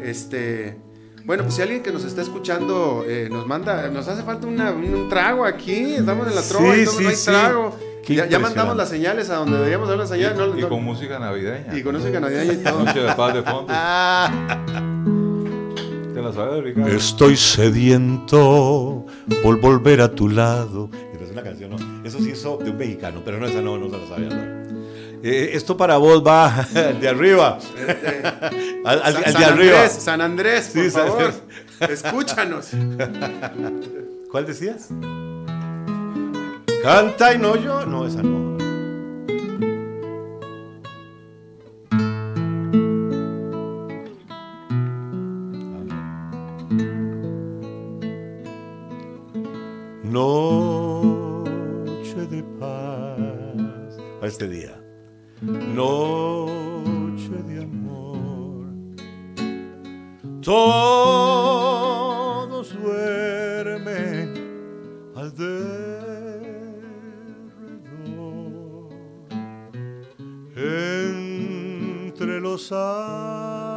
este... Bueno, pues si alguien que nos está escuchando eh, nos manda, nos hace falta una- un, un trago aquí, estamos en la trova, Sí, y todo, sí, no hay sí. trago. Ya, ya mandamos las señales a donde deberíamos dar las señales. no- Y no- con música navideña. y con música navideña y todo. Noche de paz de fondo. ¿Te la sabes, Ricardo? Estoy sediento por volver a tu lado. Esa es una canción, ¿no? Eso sí hizo de un mexicano, pero no, esa no, no se la sabía. ¿no? Eh, esto para vos va [LAUGHS] de arriba. [LAUGHS] al, al- San, al San arriba. Andrés, San Andrés, por Sí, San favor, Andrés. escúchanos. [LAUGHS] ¿Cuál decías? Canta y no yo. No, esa no. Noche de paz para este día. Noche de amor. Todos duermen al derredor. Entre los astros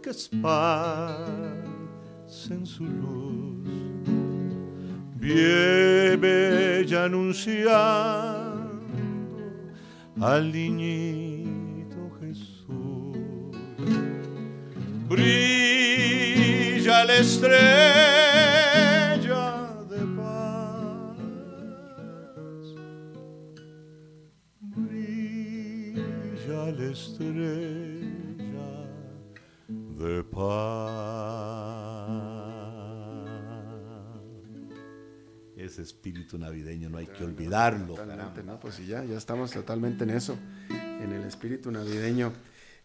que esparcen su luz bella anunciando al niñito Jesús. Brilla la estrella de paz. Brilla la estrella de paz. Ese espíritu navideño, no hay que olvidarlo. Totalmente, ¿no? Pues sí, ya, ya estamos totalmente en eso, en el espíritu navideño.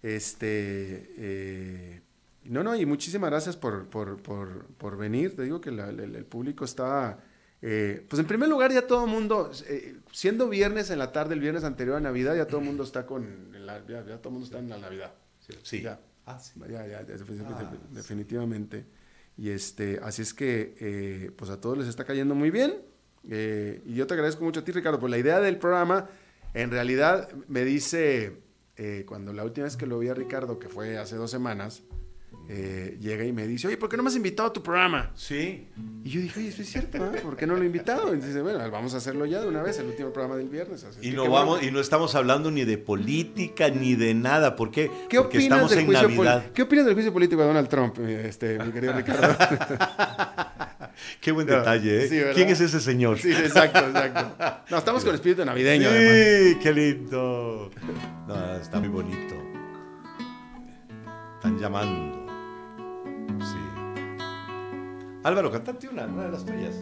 Este, eh, no, no, y muchísimas gracias por, por, por, por venir. Te digo que la- el, el público está, eh, pues en primer lugar ya todo el mundo, eh, siendo viernes en la tarde, el viernes anterior a Navidad, ya todo el mundo está con, la- ya, ya todo el mundo está en la Navidad. Sí. Ya. Ah, sí. Ya, ya, ya, definitivamente. Ah, sí. definitivamente. Y este, así es que, eh, pues a todos les está cayendo muy bien. Eh, y yo te agradezco mucho a ti, Ricardo, por la idea del programa. En realidad, me dice, eh, cuando la última vez que lo vi a Ricardo, que fue hace dos semanas, eh, llega y me dice, oye, ¿por qué no me has invitado a tu programa? Sí. Y yo dije, oye, eso es cierto, ¿eh? ¿por qué no lo he invitado? Y dice, bueno, vamos a hacerlo ya de una vez, el último programa del viernes. Así Y no vamos bueno. y no estamos hablando ni de política ni de nada, ¿por qué? ¿Qué Porque estamos en Navidad. ¿Qué opinas del juicio político de Donald Trump, este, mi querido [LAUGHS] Ricardo? Qué buen No, detalle, ¿eh? ¿Quién es ese señor? Sí, exacto, exacto. [LAUGHS] No, estamos con el espíritu navideño, además. Sí, qué lindo. No, está muy bonito. Están llamando. Álvaro, cantate una, una de las tuyas.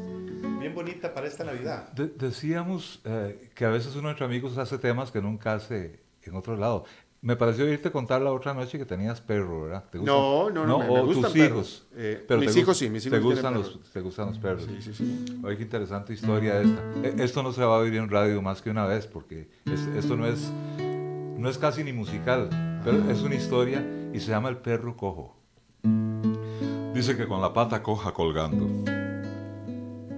Bien bonita para esta Navidad. De- decíamos eh, que a veces uno entre amigos hace temas que nunca hace en otro lado. Me pareció irte contar la otra noche que tenías perro, ¿verdad? ¿Te gustan? No, no, no, me- me o gustan tus perros. hijos. Eh, Pero mis te hijos sí, mis te hijos gustan tienen los, te gustan los perros. Sí, sí, sí. Oye, qué interesante historia esta. E- Esto no se va a oír en radio más que una vez, porque es- esto no es, no es casi ni musical, pero es una historia y se llama El perro cojo. Dice que con la pata coja colgando,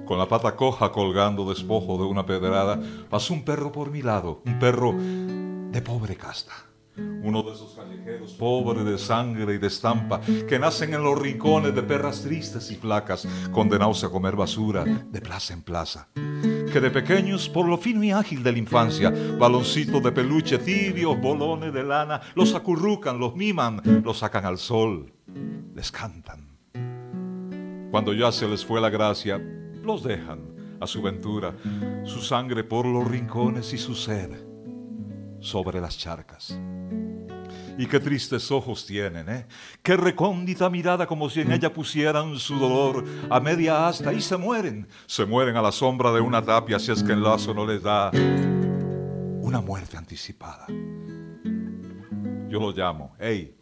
con la pata coja colgando despojo de una pedrada, pasó un perro por mi lado, un perro de pobre casta. Uno de esos callejeros pobres de sangre y de estampa que nacen en los rincones de perras tristes y flacas, condenados a comer basura de plaza en plaza. Que de pequeños, por lo fino y ágil de la infancia, baloncitos de peluche tibios, bolones de lana, los acurrucan, los miman, los sacan al sol, les cantan. Cuando ya se les fue la gracia, los dejan a su ventura, su sangre por los rincones y su sed sobre las charcas. Y qué tristes ojos tienen, ¿eh? Qué recóndita mirada como si en ella pusieran su dolor a media asta y se mueren. Se mueren a la sombra de una tapia si es que el lazo no les da una muerte anticipada. Yo lo llamo, hey,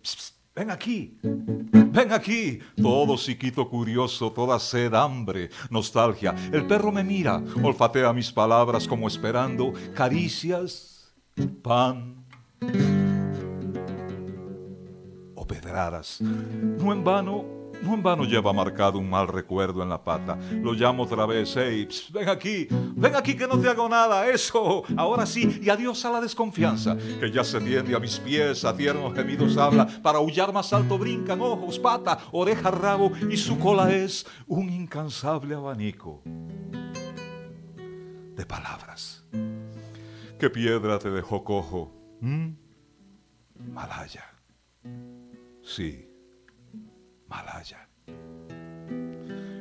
ven aquí, ven aquí. Todo psiquito curioso, toda sed, hambre, nostalgia. El perro me mira, olfatea mis palabras como esperando caricias, pan o pedradas. No en vano, no en vano lleva marcado un mal recuerdo en la pata. Lo llamo otra vez, hey, pss, ven aquí, ven aquí que no te hago nada, eso, ahora sí, y adiós a la desconfianza, que ya se tiende a mis pies, a tiernos gemidos habla, para aullar más alto brincan ojos, pata, oreja, rabo, y su cola es un incansable abanico de palabras. ¿Qué piedra te dejó cojo? ¿Mm? Malaya. Sí,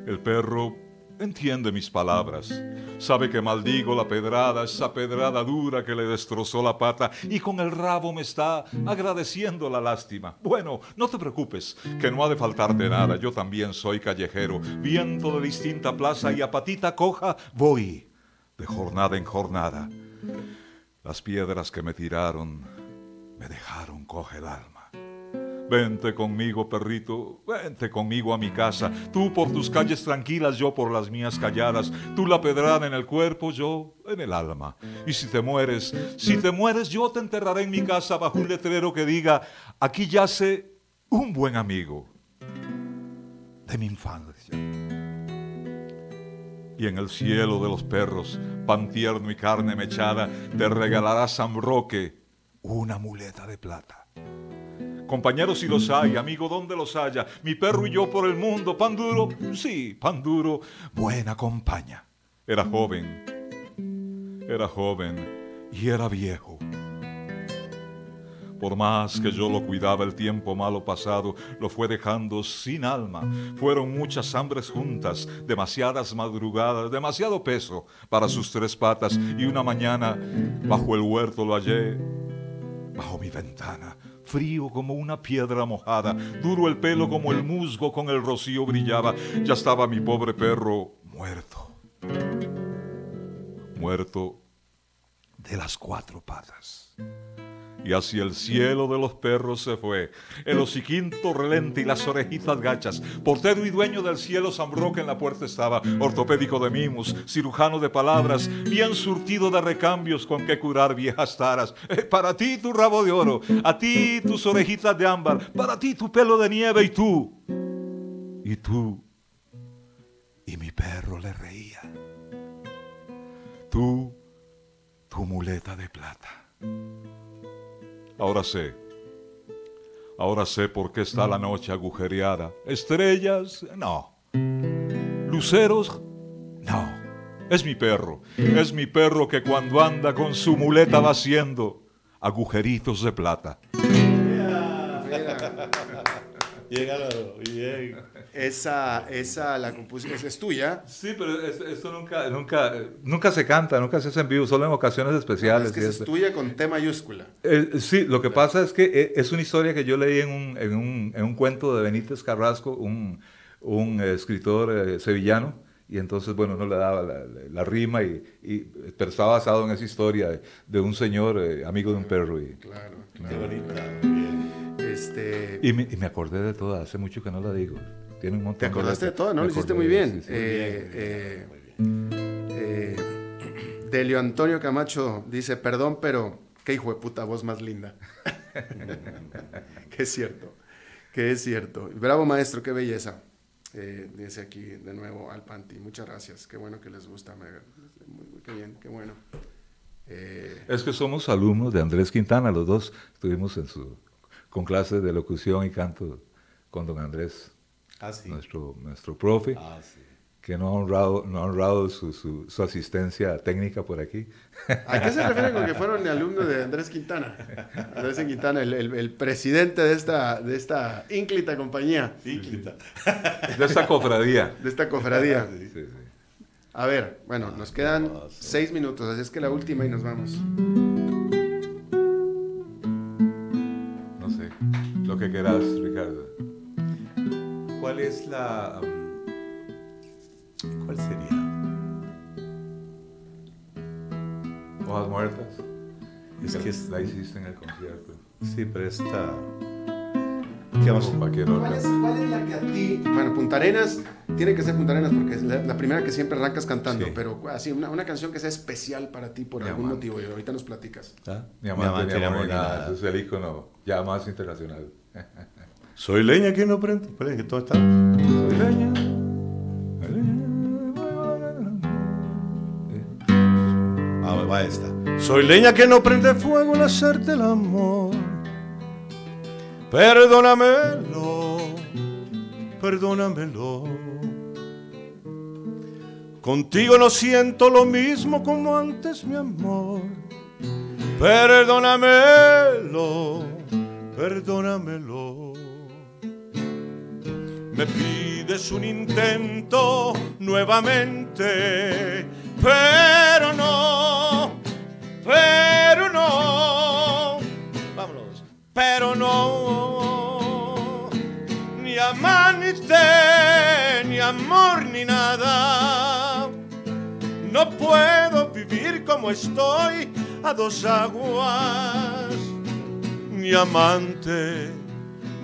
El perro entiende mis palabras. Sabe que maldigo la pedrada, esa pedrada dura que le destrozó la pata y con el rabo me está agradeciendo la lástima. Bueno, no te preocupes, que no ha de faltarte nada. Yo también soy callejero, viento de distinta plaza y a patita coja voy de jornada en jornada. Las piedras que me tiraron me dejaron coge el alma. Vente conmigo, perrito, vente conmigo a mi casa. Tú por tus calles tranquilas, yo por las mías calladas. Tú la pedrada en el cuerpo, yo en el alma. Y si te mueres, si te mueres, yo te enterraré en mi casa bajo un letrero que diga, aquí yace un buen amigo de mi infancia. Y en el cielo de los perros, pan tierno y carne mechada, te regalará San Roque una muleta de plata. Compañeros si los hay, amigo donde los haya, mi perro y yo por el mundo, pan duro, sí, pan duro, buena compañía. Era joven, era joven y era viejo. Por más que yo lo cuidaba el tiempo malo pasado, lo fue dejando sin alma. Fueron muchas hambres juntas, demasiadas madrugadas, demasiado peso para sus tres patas. Y una mañana bajo el huerto lo hallé, bajo mi ventana, frío como una piedra mojada, duro el pelo como el musgo con el rocío brillaba. Ya estaba mi pobre perro muerto. muerto de las cuatro patas. Y hacia el cielo de los perros se fue, el hociquín relente y las orejitas gachas. Portero y dueño del cielo, San Roque en la puerta estaba, ortopédico de mimos, cirujano de palabras, bien surtido de recambios con que curar viejas taras. Eh, para ti tu rabo de oro, a ti tus orejitas de ámbar, para ti tu pelo de nieve y tú, y tú, y mi perro le reía. Tú, tu muleta de plata. Ahora sé. Ahora sé por qué está la noche agujereada. Estrellas, no. Luceros, no. Es mi perro. Es mi perro que cuando anda con su muleta va haciendo agujeritos de plata. [LAUGHS] Llégalo, bien. Esa, esa la compuse, esa es tuya. Sí, pero es- esto nunca, nunca, nunca se canta, nunca se hace en vivo, solo en ocasiones especiales. Es que es tuya con T mayúscula. Eh, sí, lo que pasa es que eh, es una historia que yo leí en un, en un, en un cuento de Benítez Carrasco, un, un escritor eh, sevillano, y entonces, bueno, no le daba la, la- la rima, y, y- pero estaba basado en esa historia de, de un señor eh, amigo de un perro. Y, Claro, Qué bonita. Bien. Este, y, me, y me acordé de toda, hace mucho que no la digo. Tiene un montón ¿Te acordaste de letras. todo? ¿No? Lo hiciste muy bien. Delio Antonio Camacho dice, perdón, pero qué hijo de puta voz más linda. [LAUGHS] que es cierto, que es cierto. Bravo maestro, qué belleza. Eh, dice aquí de nuevo al Panti. Muchas gracias. Qué bueno que les gusta. me- muy- muy- qué bien, qué bueno. Eh, Es que somos alumnos de Andrés Quintana, los dos estuvimos en su, con clases de locución y canto con don Andrés, Ah, sí. nuestro, nuestro profe. Ah, sí. que no ha honrado, no ha honrado su, su- su asistencia técnica por aquí. [LAUGHS] ¿A qué se refiere con que fueron alumnos de Andrés Quintana? Andrés Quintana, el, el- el presidente de esta, de esta ínclita compañía, Ínclita. [LAUGHS] De esta cofradía. de esta cofradía. [LAUGHS] Sí, sí. A ver, bueno, nos quedan seis minutos, así es que la última y nos vamos. Lo que quieras, Ricardo. ¿Cuál es la. um, ¿Cuál sería? Hojas muertas. Es que es- la hiciste en el concierto. Sí, pero esta. ¿Qué vamos. ¿Cuál es, cuál es la que a ti? Bueno, Punta Arenas, tiene que ser Punta Arenas porque es la, la primera que siempre arrancas cantando, Sí. pero así, una, una canción que sea especial para ti por Mi algún amante. motivo y ahorita nos platicas. ¿Ah? Ni amante, ni amor, ni nada. Ese es el icono ya más internacional. Soy leña que no prende. Esperen, que todo está. Soy leña. Ah, va esta. Soy leña que no prende fuego al hacerte el amor. Perdónamelo, perdónamelo. Contigo no siento lo mismo como antes, mi amor. Perdónamelo, perdónamelo. Me pides un intento nuevamente, pero no, pero no, vámonos, pero no, ni amante, ni amor, ni nada. No puedo vivir como estoy a dos aguas, ni amante,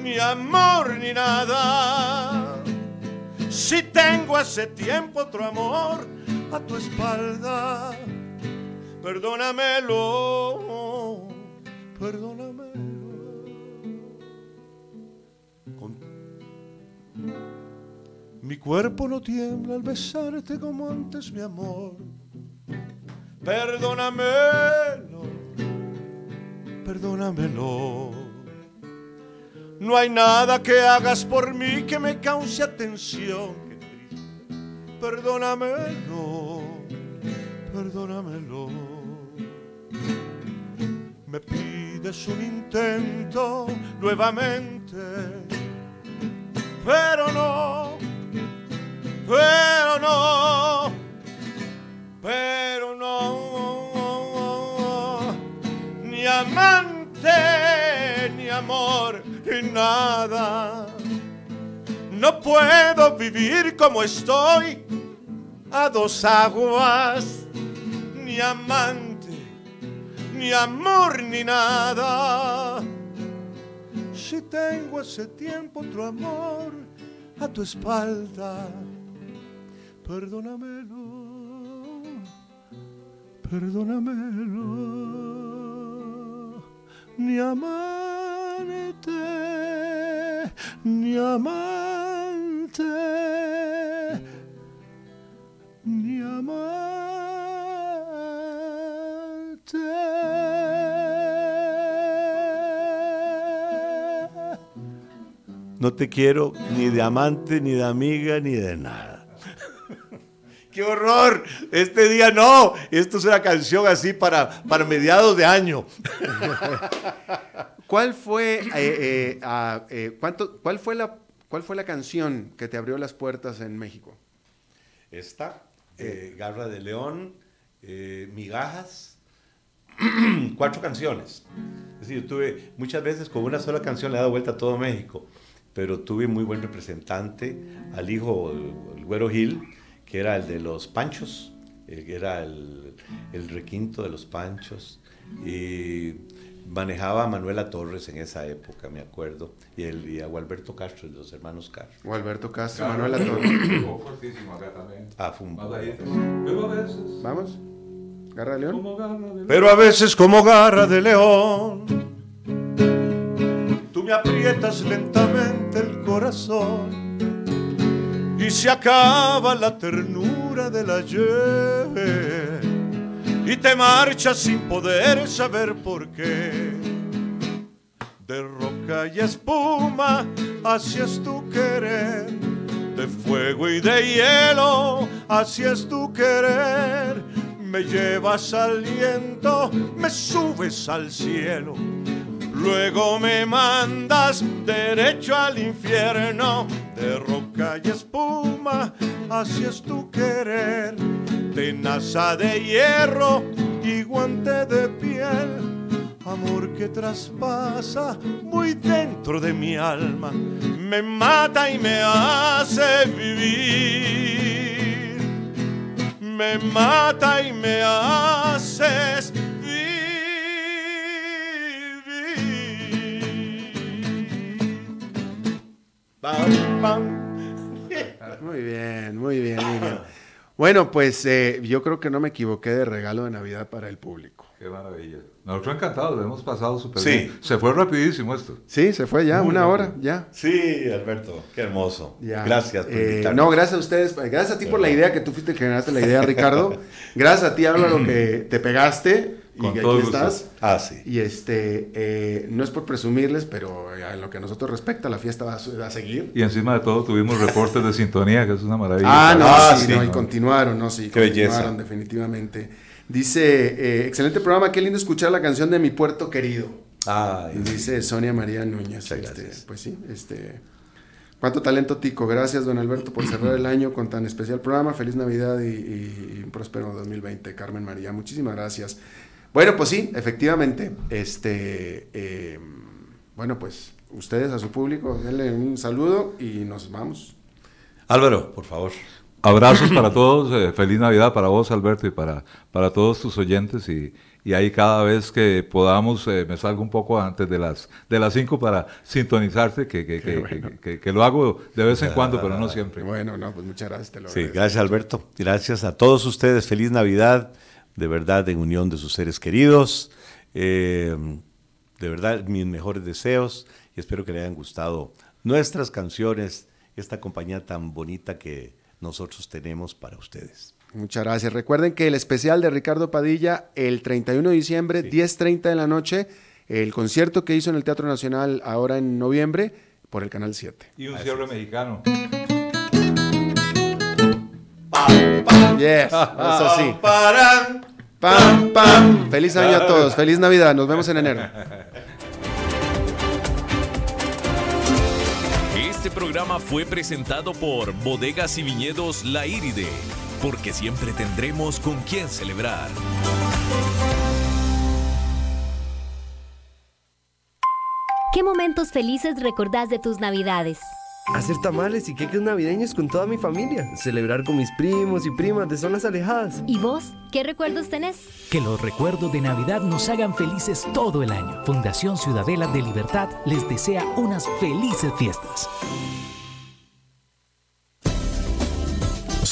ni amor, ni nada. Si tengo hace tiempo otro amor a tu espalda, perdónamelo, perdónamelo. Mi cuerpo no tiembla al besarte como antes, mi amor. Perdónamelo, perdónamelo. No hay nada que hagas por mí que me cause atención. Perdónamelo, perdónamelo. Me pides un intento nuevamente, pero no, pero no, pero no, amante, ni amor, ni nada. No puedo vivir como estoy a dos aguas, ni amante, ni amor, ni nada. Si tengo hace tiempo otro amor a tu espalda, perdónamelo, perdónamelo, ni amante, ni amante, ni amante. No te quiero ni de amante, ni de amiga, ni de nada. ¡Qué horror! Este día no. Esto es una canción así para, para mediados de año. [LAUGHS] ¿Cuál fue, eh, eh, eh, cuánto, cuál, fue la, ¿Cuál fue la canción que te abrió las puertas en México? Esta, Garra de León, Migajas, [CLEARS THROAT] cuatro canciones. Es decir, yo tuve muchas veces con una sola canción le he dado vuelta a todo México, pero tuve muy buen representante al hijo, el, el Güero Gil, que era el de los Panchos, eh, que era el, el requinto de los Panchos, y manejaba a Manuela Torres en esa época, me acuerdo, y, el, y a Gualberto Castro, los hermanos Castro. O Alberto Castro, Manuela Torres. Acá también. Ah, fue un-. Pero a veces, Vamos. Garra de León. como garra de Pero a veces como garra de león, tú me aprietas lentamente el corazón y se acaba la ternura del ayer y te marchas sin poder saber por qué. De roca y espuma hacías tu querer, de fuego y de hielo hacías tu querer. Me llevas al viento, me subes al cielo. Luego me mandas derecho al infierno, de roca y espuma, así es tu querer, tenaza de hierro y guante de piel, amor que traspasa muy dentro de mi alma, me mata y me hace vivir, me mata y me haces Pam, pam. Muy bien, muy bien, muy bien. Bueno, pues eh, yo creo que no me equivoqué de regalo de Navidad para el público. Qué maravilla. Nosotros encantados, lo hemos pasado súper Sí. bien. Se fue rapidísimo esto. Sí, se fue ya, Muy una hora, ya. Sí, Alberto, qué hermoso. Ya. Gracias por Eh, no, gracias a ustedes. Gracias a ti por la idea que tú fuiste el que generaste la idea, Ricardo. [LAUGHS] Gracias a ti, Álvaro, que te pegaste Con que todo aquí gusto. estás. Ah, sí. Y este, eh, no es por presumirles, pero eh, en lo que a nosotros respecta, la fiesta va a, su- va a seguir. Y encima de todo tuvimos reportes de sintonía, que es una maravilla. Ah, no, Ah, sí, sí. no, y continuaron, no, sí, Qué continuaron belleza. definitivamente. Dice, eh, excelente programa, qué lindo escuchar la canción de Mi Puerto Querido. Ay, Dice Sonia María Núñez. Este, pues sí, este. Cuánto talento, Tico. Gracias, don Alberto, por cerrar el año con tan especial programa. Feliz Navidad y, y- y próspero 2020, Carmen María. Muchísimas gracias. Bueno, pues sí, efectivamente. Este, eh, bueno, pues ustedes a su público, denle un saludo y nos vamos. Álvaro, por favor. Abrazos para todos, eh, feliz Navidad para vos, Alberto, y para, para todos tus oyentes. Y, y ahí cada vez que podamos, eh, me salgo un poco antes de las de las 5 para sintonizarte, que, que, que, que- que- que lo hago de vez en cuando, pero no siempre. Bueno, no, pues muchas gracias. Te lo Sí, agradezco. gracias Alberto. Gracias a todos ustedes. Feliz Navidad, de verdad, en unión de sus seres queridos. Eh, de verdad, mis mejores deseos y espero que le hayan gustado nuestras canciones, esta compañía tan bonita que nosotros tenemos para ustedes. Muchas gracias. Recuerden que el especial de Ricardo Padilla, el 31 de diciembre, 10.30 de la noche, el concierto que hizo en el Teatro Nacional ahora en noviembre, por el Canal 7. Y un cierre mexicano. Yes, es así. Paran. Pam, pam. Feliz año a todos. Feliz Navidad. Nos vemos en enero. Este programa fue presentado por Bodegas y Viñedos La Iride, porque siempre tendremos con quién celebrar. ¿Qué momentos felices recordás de tus navidades? Hacer tamales y queques navideños con toda mi familia. Celebrar con mis primos y primas de zonas alejadas. ¿Y vos? ¿Qué recuerdos tenés? Que los recuerdos de Navidad nos hagan felices todo el año. Fundación Ciudadela de Libertad les desea unas felices fiestas.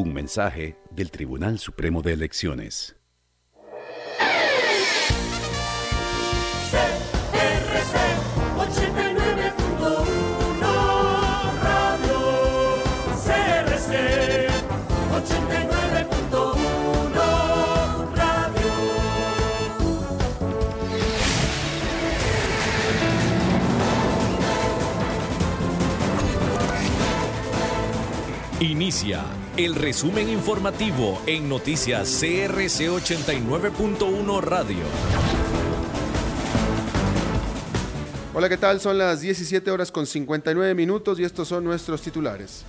Un mensaje del Tribunal Supremo de Elecciones. Inicia el resumen informativo en noticias CRC 89.1 Radio. Hola, ¿qué tal? Son las 17 horas con 59 minutos y estos son nuestros titulares.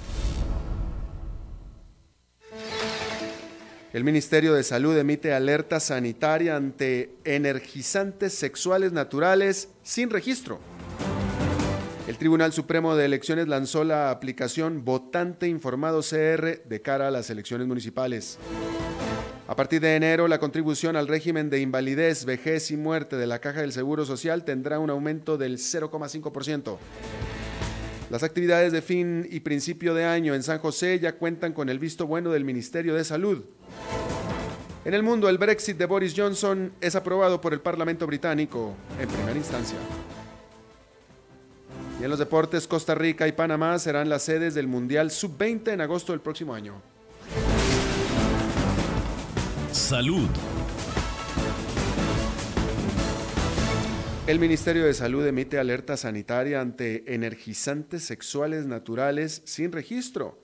El Ministerio de Salud emite alerta sanitaria ante energizantes sexuales naturales sin registro. El Tribunal Supremo de Elecciones lanzó la aplicación Votante Informado CR de cara a las elecciones municipales. A partir de enero, la contribución al régimen de invalidez, vejez y muerte de la Caja del Seguro Social tendrá un aumento del 0,5%. Las actividades de fin y principio de año en San José ya cuentan con el visto bueno del Ministerio de Salud. En el mundo, el Brexit de Boris Johnson es aprobado por el Parlamento británico en primera instancia. Y en los deportes, Costa Rica y Panamá serán las sedes del Mundial Sub-20 en agosto del próximo año. Salud. El Ministerio de Salud emite alerta sanitaria ante energizantes sexuales naturales sin registro.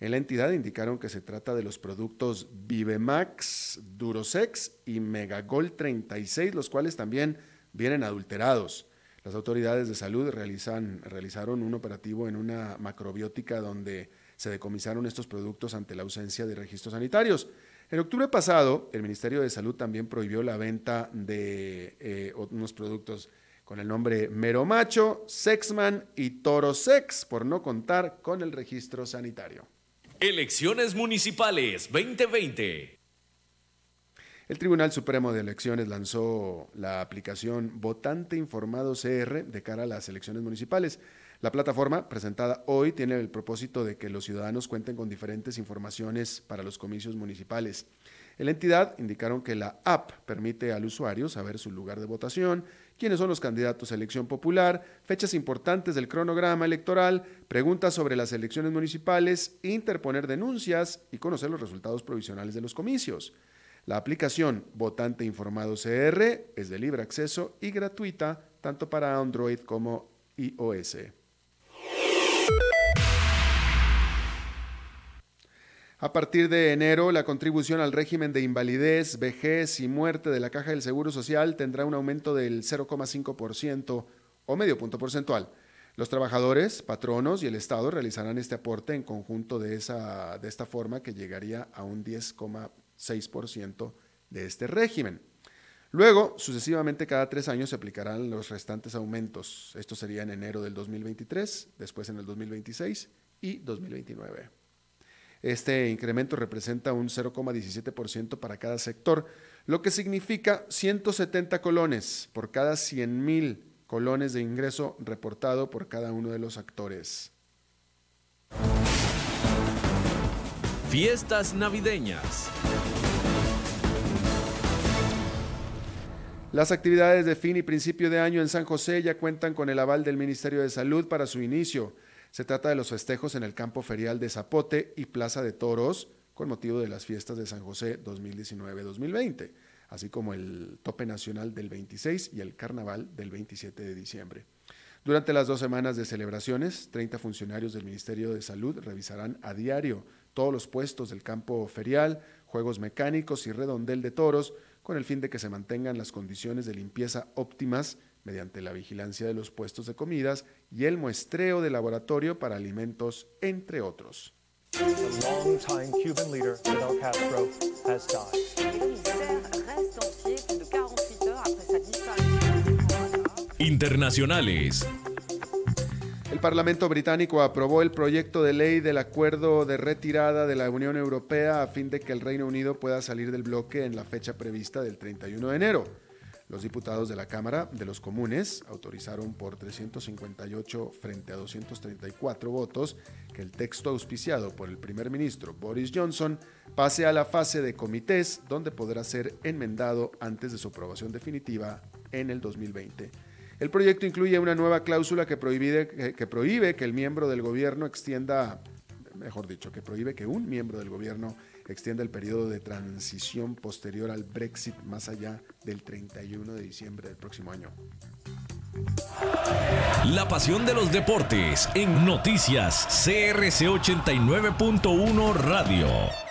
En la entidad indicaron que se trata de los productos Vivemax, Durosex y Megagol 36, los cuales también vienen adulterados. Las autoridades de salud realizaron un operativo en una macrobiótica donde se decomisaron estos productos ante la ausencia de registros sanitarios. En octubre pasado, el Ministerio de Salud también prohibió la venta de eh, unos productos con el nombre Meromacho, Sexman y Torosex por no contar con el registro sanitario. Elecciones Municipales 2020. El Tribunal Supremo de Elecciones lanzó la aplicación Votante Informado CR de cara a las elecciones municipales. La plataforma presentada hoy tiene el propósito de que los ciudadanos cuenten con diferentes informaciones para los comicios municipales. En la entidad indicaron que la app permite al usuario saber su lugar de votación, quiénes son los candidatos a elección popular, fechas importantes del cronograma electoral, preguntas sobre las elecciones municipales, interponer denuncias y conocer los resultados provisionales de los comicios. La aplicación Votante Informado CR es de libre acceso y gratuita tanto para Android como iOS. A partir de enero, la contribución al régimen de invalidez, vejez y muerte de la Caja del Seguro Social tendrá un aumento del 0,5% o medio punto porcentual. Los trabajadores, patronos y el Estado realizarán este aporte en conjunto de, esa, de esta forma que llegaría a un 10,5%. 6% de este régimen. Luego, sucesivamente cada tres años se aplicarán los restantes aumentos. Esto sería en enero del 2023, después en el 2026 y 2029. Este incremento representa un 0,17% para cada sector, lo que significa 170 colones por cada 100 mil colones de ingreso reportado por cada uno de los actores. Fiestas navideñas. Las actividades de fin y principio de año en San José ya cuentan con el aval del Ministerio de Salud para su inicio. Se trata de los festejos en el campo ferial de Zapote y Plaza de Toros con motivo de las fiestas de San José 2019-2020, así como el tope nacional del 26 y el carnaval del 27 de diciembre. Durante las dos semanas de celebraciones, 30 funcionarios del Ministerio de Salud revisarán a diario todos los puestos del campo ferial, juegos mecánicos y redondel de toros, con el fin de que se mantengan las condiciones de limpieza óptimas mediante la vigilancia de los puestos de comidas y el muestreo de laboratorio para alimentos, entre otros. Internacionales. El Parlamento británico aprobó el proyecto de ley del acuerdo de retirada de la Unión Europea a fin de que el Reino Unido pueda salir del bloque en la fecha prevista del 31 de enero. Los diputados de la Cámara de los Comunes autorizaron por 358 frente a 234 votos que el texto auspiciado por el primer ministro Boris Johnson pase a la fase de comités donde podrá ser enmendado antes de su aprobación definitiva en el 2020. El proyecto incluye una nueva cláusula que prohíbe, que el miembro del gobierno extienda, mejor dicho, que prohíbe que un miembro del gobierno extienda el periodo de transición posterior al Brexit más allá del 31 de diciembre del próximo año. La pasión de los deportes en noticias CRC 89.1 Radio.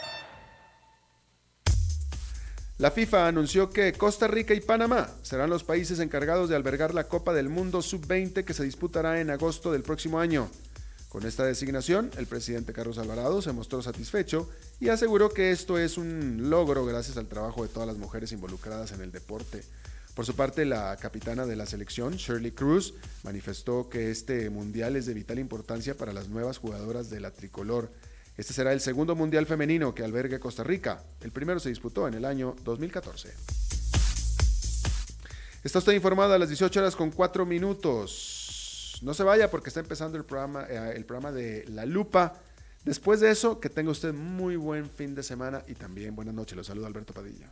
La FIFA anunció que Costa Rica y Panamá serán los países encargados de albergar la Copa del Mundo Sub-20 que se disputará en agosto del próximo año. Con esta designación, el presidente Carlos Alvarado se mostró satisfecho y aseguró que esto es un logro gracias al trabajo de todas las mujeres involucradas en el deporte. Por su parte, la capitana de la selección, Shirley Cruz, manifestó que este mundial es de vital importancia para las nuevas jugadoras de la tricolor. Este será el segundo mundial femenino que albergue Costa Rica. El primero se disputó en el año 2014. Está usted informado a las 18 horas con 4 minutos. No se vaya porque está empezando el programa, eh, el programa de La Lupa. Después de eso, que tenga usted muy buen fin de semana y también buenas noches. Los saludo Alberto Padilla.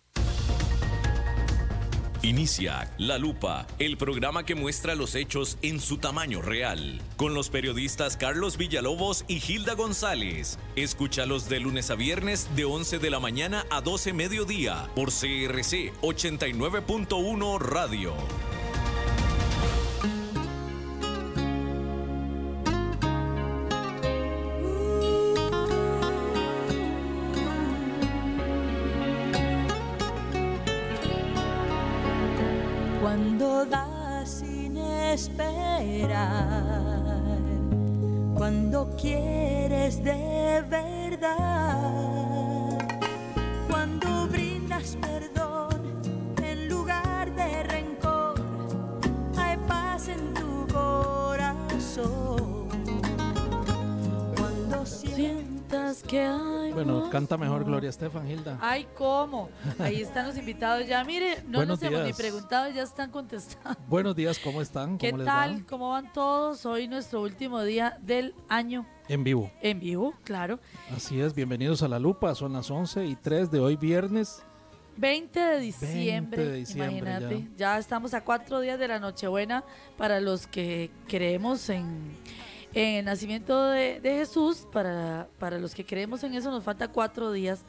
Inicia La Lupa, el programa que muestra los hechos en su tamaño real, con los periodistas Carlos Villalobos y Gilda González. Escúchalos de lunes a viernes de 11 de la mañana a 12 mediodía por CRC 89.1 Radio. Cuando quieres de verdad, cuando brindas perdón que hay Bueno, canta mejor Gloria Estefan, Hilda. Ay, ¿cómo? Ahí están los invitados ya. Mire, no Buenos nos hemos ni preguntado, ya están contestando. [LAUGHS] Buenos días, ¿cómo están? ¿Qué ¿Cómo les tal? va? ¿Cómo van todos? Hoy nuestro último día del año En vivo. en vivo, claro. Así es, bienvenidos a La Lupa, son las 11 y 3 de hoy viernes. 20 de diciembre, 20 de diciembre, imagínate. Ya. estamos a cuatro días de la Nochebuena para los que creemos en, en el nacimiento de, de Jesús. Para, para los que creemos en eso nos falta cuatro días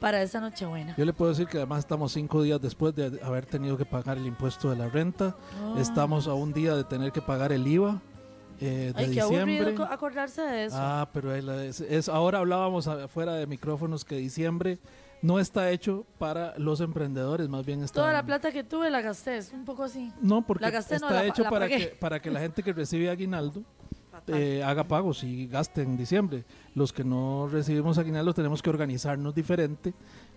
para esa Nochebuena. Yo le puedo decir que además estamos cinco días después de haber tenido que pagar el impuesto de la renta. Ah. Estamos a un día de tener que pagar el IVA eh, de Ay, qué aburrido diciembre. co- acordarse de eso. Ah, pero es, es- ahora hablábamos afuera de micrófonos que diciembre no está hecho para los emprendedores, más bien está Toda la plata que tuve la gasté, es un poco así. No, porque La gasté, no, está la- hecho la para, que, para que la gente que recibe aguinaldo eh, haga pagos y gaste en diciembre. Los que no recibimos aguinaldo tenemos que organizarnos diferente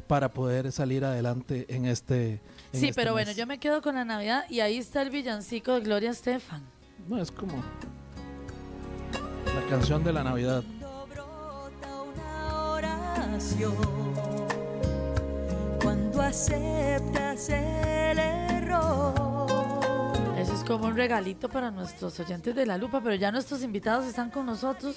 para poder salir adelante en este. en Sí, este pero bueno, yo me quedo con la Navidad y ahí está el villancico de Gloria Estefan. No, es como la canción de la Navidad. oración cuando aceptas el error. Eso es como un regalito para nuestros oyentes de la lupa, pero ya nuestros invitados están con nosotros.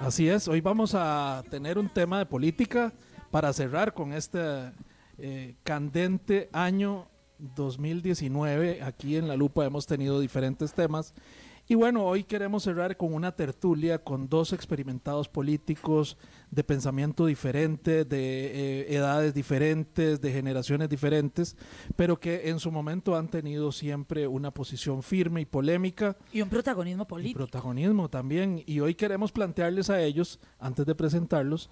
Así es, hoy vamos a tener un tema de política para cerrar con este eh, candente año 2019. Aquí en La Lupa hemos tenido diferentes temas. Y bueno, hoy queremos cerrar con una tertulia con dos experimentados políticos de pensamiento diferente, de eh, edades diferentes, de generaciones diferentes, pero que en su momento han tenido siempre una posición firme y polémica Y un protagonismo y político. protagonismo también. Y hoy queremos plantearles a ellos, antes de presentarlos,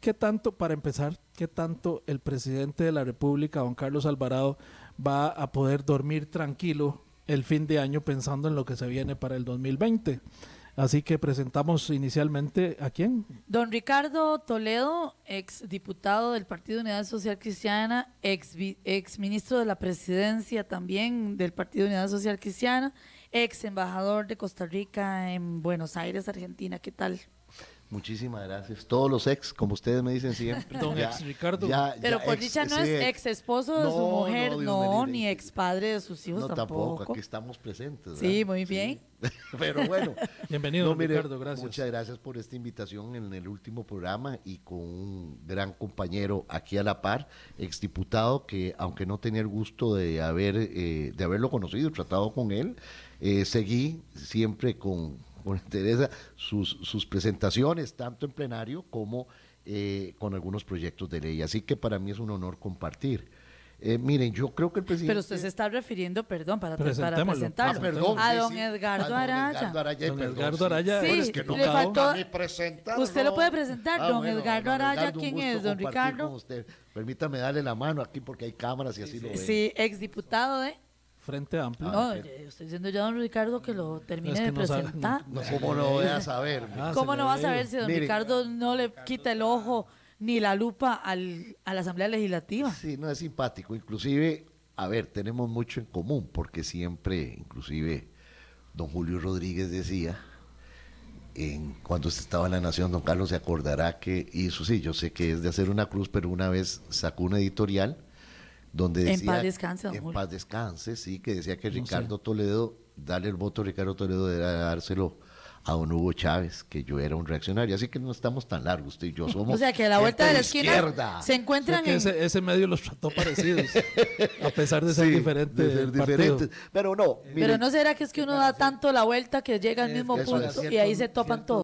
qué tanto, para empezar, qué tanto el presidente de la República, don Carlos Alvarado, va a poder dormir tranquilo el fin de año pensando en lo que se viene para el 2020. Así que presentamos inicialmente a quién? Don Ricardo Toledo, ex diputado del Partido Unidad Social Cristiana, ex, ex ministro de la presidencia también del Partido Unidad Social Cristiana, ex embajador de Costa Rica en Buenos Aires, Argentina. ¿Qué tal? Muchísimas gracias. Todos los ex, como ustedes me dicen siempre. Don ex Ricardo. Pero por ex- dicha no es ex esposo de su mujer, no, ni ex padre de sus hijos No, tampoco. tampoco, aquí estamos presentes. Sí, muy bien. [LAUGHS] Pero bueno. Bienvenido, No, mire, Ricardo, gracias. Muchas gracias por esta invitación en el último programa y con un gran compañero aquí a la par, exdiputado, que aunque no tenía el gusto de, haber, eh, de haberlo conocido, tratado con él, eh, seguí siempre con, con interés sus, sus presentaciones, tanto en plenario como eh, con algunos proyectos de ley. Así que para mí es un honor compartir. Eh, miren, yo creo que el presidente... Pero usted se está refiriendo, perdón, para, para presentarlo, Ah, perdón, a sí, don. Edgardo A don Araya. Edgardo Araya, Don perdón, Edgardo sí. Araya. Sí, es que no le faltó-. Usted lo puede presentar, Ah, don bueno, Edgardo don Araya, Edgardo, ¿quién es, don Ricardo? con usted. Permítame darle la mano aquí porque hay cámaras y así lo ven. Sí, ex diputado de... Frente Amplio. No, yo estoy diciendo ya a don Ricardo que lo termine Es que de no sabe- presentar. No, ¿Cómo no voy a saber? Ah, ¿Cómo no va a saber si don. Ricardo no le quita el ojo ni la lupa al, a la Asamblea Legislativa? Sí, no es simpático. Inclusive, a ver, tenemos mucho en común porque siempre, inclusive, don Julio Rodríguez decía, en, cuando usted estaba en la Nación, don Carlos se acordará que hizo, sí, yo sé que es de hacer una cruz, pero una vez sacó una editorial donde En decía... paz descanse, don En Julio. paz descanse, sí, que decía que No sé. Ricardo Toledo, darle el voto a Ricardo Toledo era dárselo a don Hugo Chávez, que yo era un reaccionario. Así que no estamos tan largos, usted y yo somos [LAUGHS] O sea que a la vuelta de la esquina izquierda. se encuentran que en... ese, ese medio los trató parecidos, [LAUGHS] a pesar de ser Sí, diferentes. de ser diferentes. Pero no, Pero mire, no será que es que uno da tanto la vuelta que llega al mismo punto y ahí se topan todos.